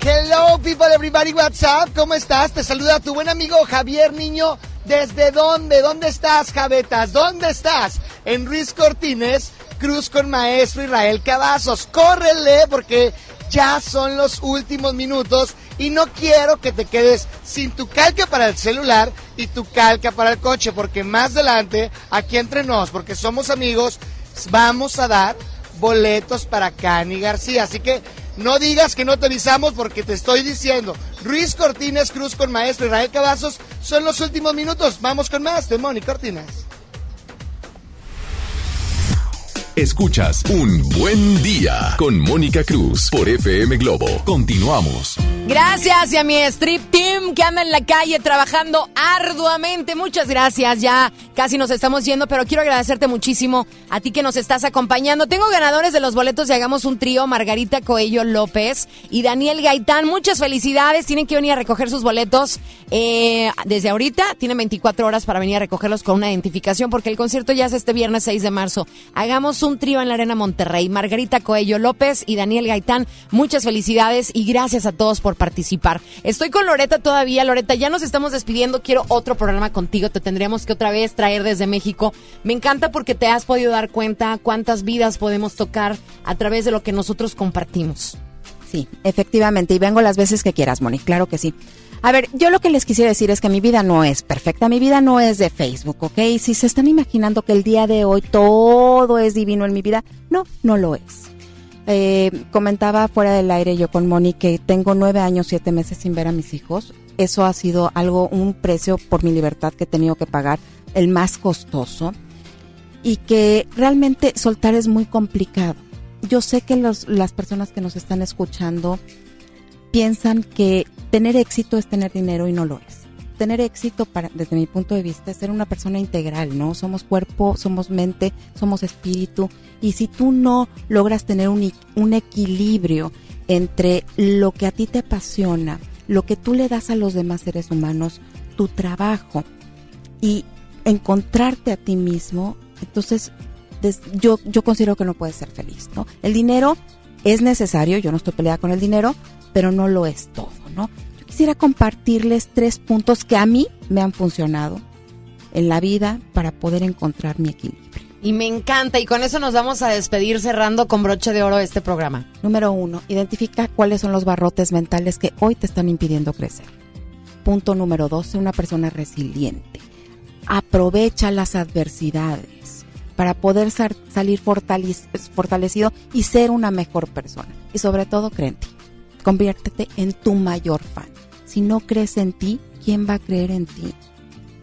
Hello, people, everybody, what's up? ¿Cómo estás? Te saluda tu buen amigo Javier Niño. ¿Desde dónde? ¿Dónde estás, Javetas? ¿Dónde estás? En Ruiz Cortines, Cruz con Maestro Israel Cavazos. Córrele porque ya son los últimos minutos y no quiero que te quedes sin tu calca para el celular y tu calca para el coche, porque más adelante, aquí entre nos, porque somos amigos, vamos a dar boletos para Cani García. Así que no digas que no te avisamos porque te estoy diciendo. Ruiz Cortines Cruz con Maestro Israel Cavazos son los últimos minutos. Vamos con más de Moni Cortines. Escuchas Un Buen Día con Mónica Cruz por FM Globo. Continuamos. Gracias y a mi Strip Team que anda en la calle trabajando arduamente. Muchas gracias. Ya casi nos estamos yendo, pero quiero agradecerte muchísimo a ti que nos estás acompañando. Tengo ganadores de los boletos y hagamos un trío, Margarita Coello López y Daniel Gaitán. Muchas felicidades. Tienen que venir a recoger sus boletos eh, desde ahorita. Tienen 24 horas para venir a recogerlos con una identificación porque el concierto ya es este viernes 6 de marzo. Hagamos un trío en la Arena Monterrey. Margarita Coello López y Daniel Gaitán. Muchas felicidades y gracias a todos por participar. Estoy con Loreta todavía. Loreta, ya nos estamos despidiendo. Quiero otro programa contigo. Te tendríamos que otra vez traer desde México. Me encanta porque te has podido dar cuenta cuántas vidas podemos tocar a través de lo que nosotros compartimos. Sí, efectivamente. Y vengo las veces que quieras, Moni. Claro que sí. A ver, yo lo que les quisiera decir es que mi vida no es perfecta, mi vida no es de Facebook, ¿ok? Si se están imaginando que el día de hoy todo es divino en mi vida, no, no lo es. Eh, comentaba fuera del aire yo con Moni que tengo nueve años, siete meses sin ver a mis hijos. Eso ha sido algo, un precio por mi libertad que he tenido que pagar, el más costoso. Y que realmente soltar es muy complicado. Yo sé que los, las personas que nos están escuchando piensan que tener éxito es tener dinero y no lo es. Tener éxito, para, desde mi punto de vista, es ser una persona integral, ¿no? Somos cuerpo, somos mente, somos espíritu. Y si tú no logras tener un, un equilibrio entre lo que a ti te apasiona, lo que tú le das a los demás seres humanos, tu trabajo y encontrarte a ti mismo, entonces yo, yo considero que no puedes ser feliz, ¿no? El dinero es necesario, yo no estoy peleada con el dinero, pero no lo es todo, ¿no? Yo quisiera compartirles tres puntos que a mí me han funcionado en la vida para poder encontrar mi equilibrio. Y me encanta, y con eso nos vamos a despedir cerrando con broche de oro este programa. Número uno, identifica cuáles son los barrotes mentales que hoy te están impidiendo crecer. Punto número dos, sé una persona resiliente. Aprovecha las adversidades para poder salir fortalecido y ser una mejor persona. Y sobre todo, cree en ti. Conviértete en tu mayor fan. Si no crees en ti, ¿quién va a creer en ti?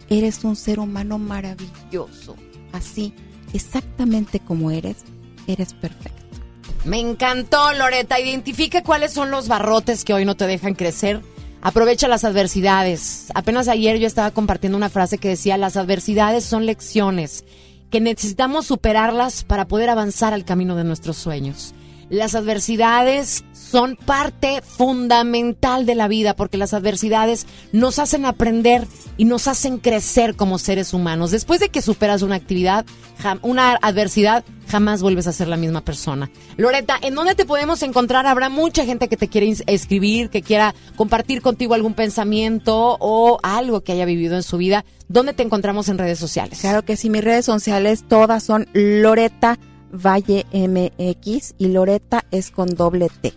Eres un ser humano maravilloso. Así, exactamente como eres, eres perfecto. Me encantó, Loreta. Identifica cuáles son los barrotes que hoy no te dejan crecer. Aprovecha las adversidades. Apenas ayer yo estaba compartiendo una frase que decía, las adversidades son lecciones que necesitamos superarlas para poder avanzar al camino de nuestros sueños. Las adversidades son parte fundamental de la vida porque las adversidades nos hacen aprender y nos hacen crecer como seres humanos. Después de que superas una actividad, una adversidad, jamás vuelves a ser la misma persona. Loreta, ¿en dónde te podemos encontrar? Habrá mucha gente que te quiere escribir, que quiera compartir contigo algún pensamiento o algo que haya vivido en su vida. ¿Dónde te encontramos en redes sociales? Claro que sí, mis redes sociales todas son Loreta Valle MX y Loreta es con doble T.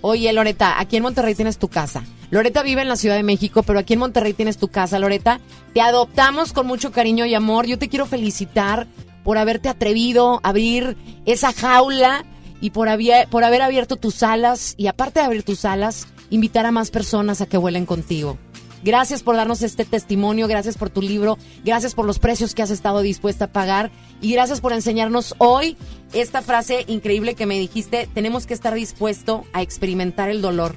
Oye, Loreta, aquí en Monterrey tienes tu casa. Loreta vive en la Ciudad de México, pero aquí en Monterrey tienes tu casa, Loreta. Te adoptamos con mucho cariño y amor. Yo te quiero felicitar por haberte atrevido a abrir esa jaula y por, por haber abierto tus alas y aparte de abrir tus alas, invitar a más personas a que vuelen contigo. Gracias por darnos este testimonio, gracias por tu libro, gracias por los precios que has estado dispuesta a pagar y gracias por enseñarnos hoy esta frase increíble que me dijiste, tenemos que estar dispuesto a experimentar el dolor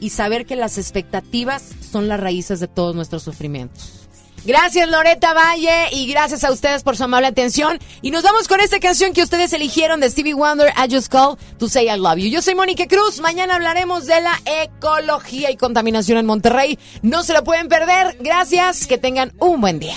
y saber que las expectativas son las raíces de todos nuestros sufrimientos. Gracias Loreta Valle y gracias a ustedes por su amable atención. Y nos vamos con esta canción que ustedes eligieron de Stevie Wonder, I Just Call to Say I Love You. Yo soy Mónica Cruz, mañana hablaremos de la ecología y contaminación en Monterrey. No se lo pueden perder, gracias, que tengan un buen día.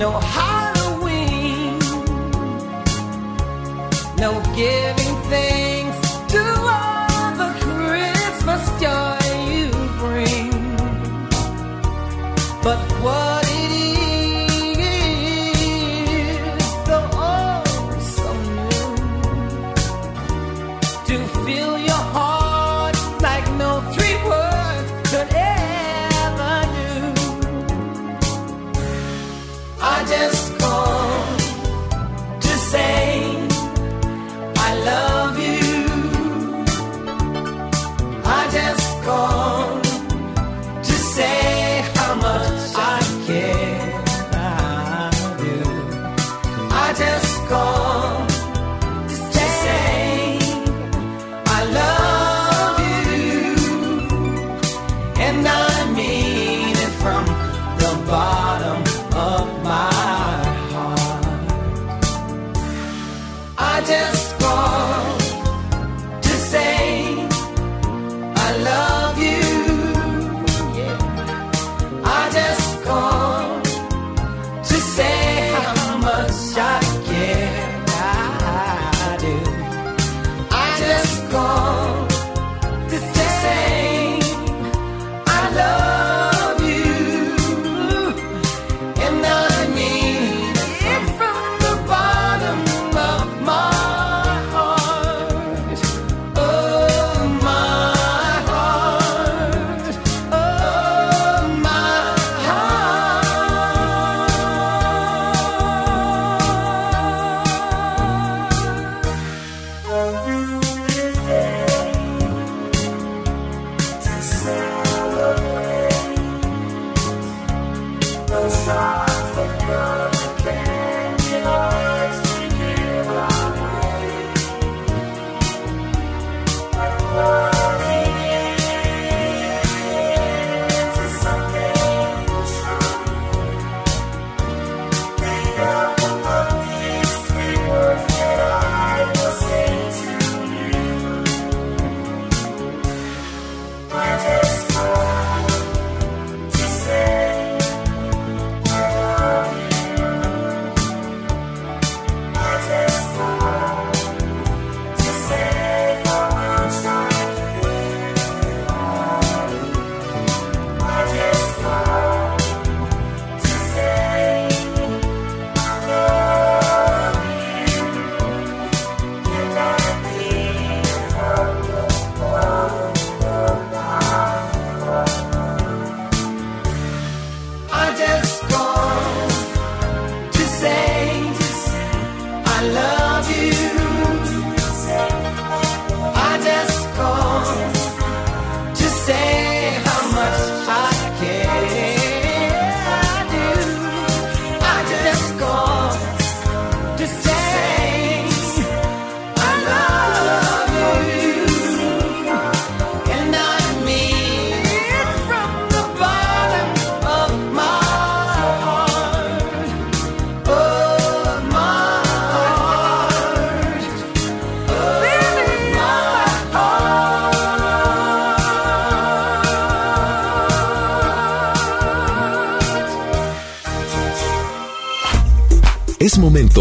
no Halloween, no giving.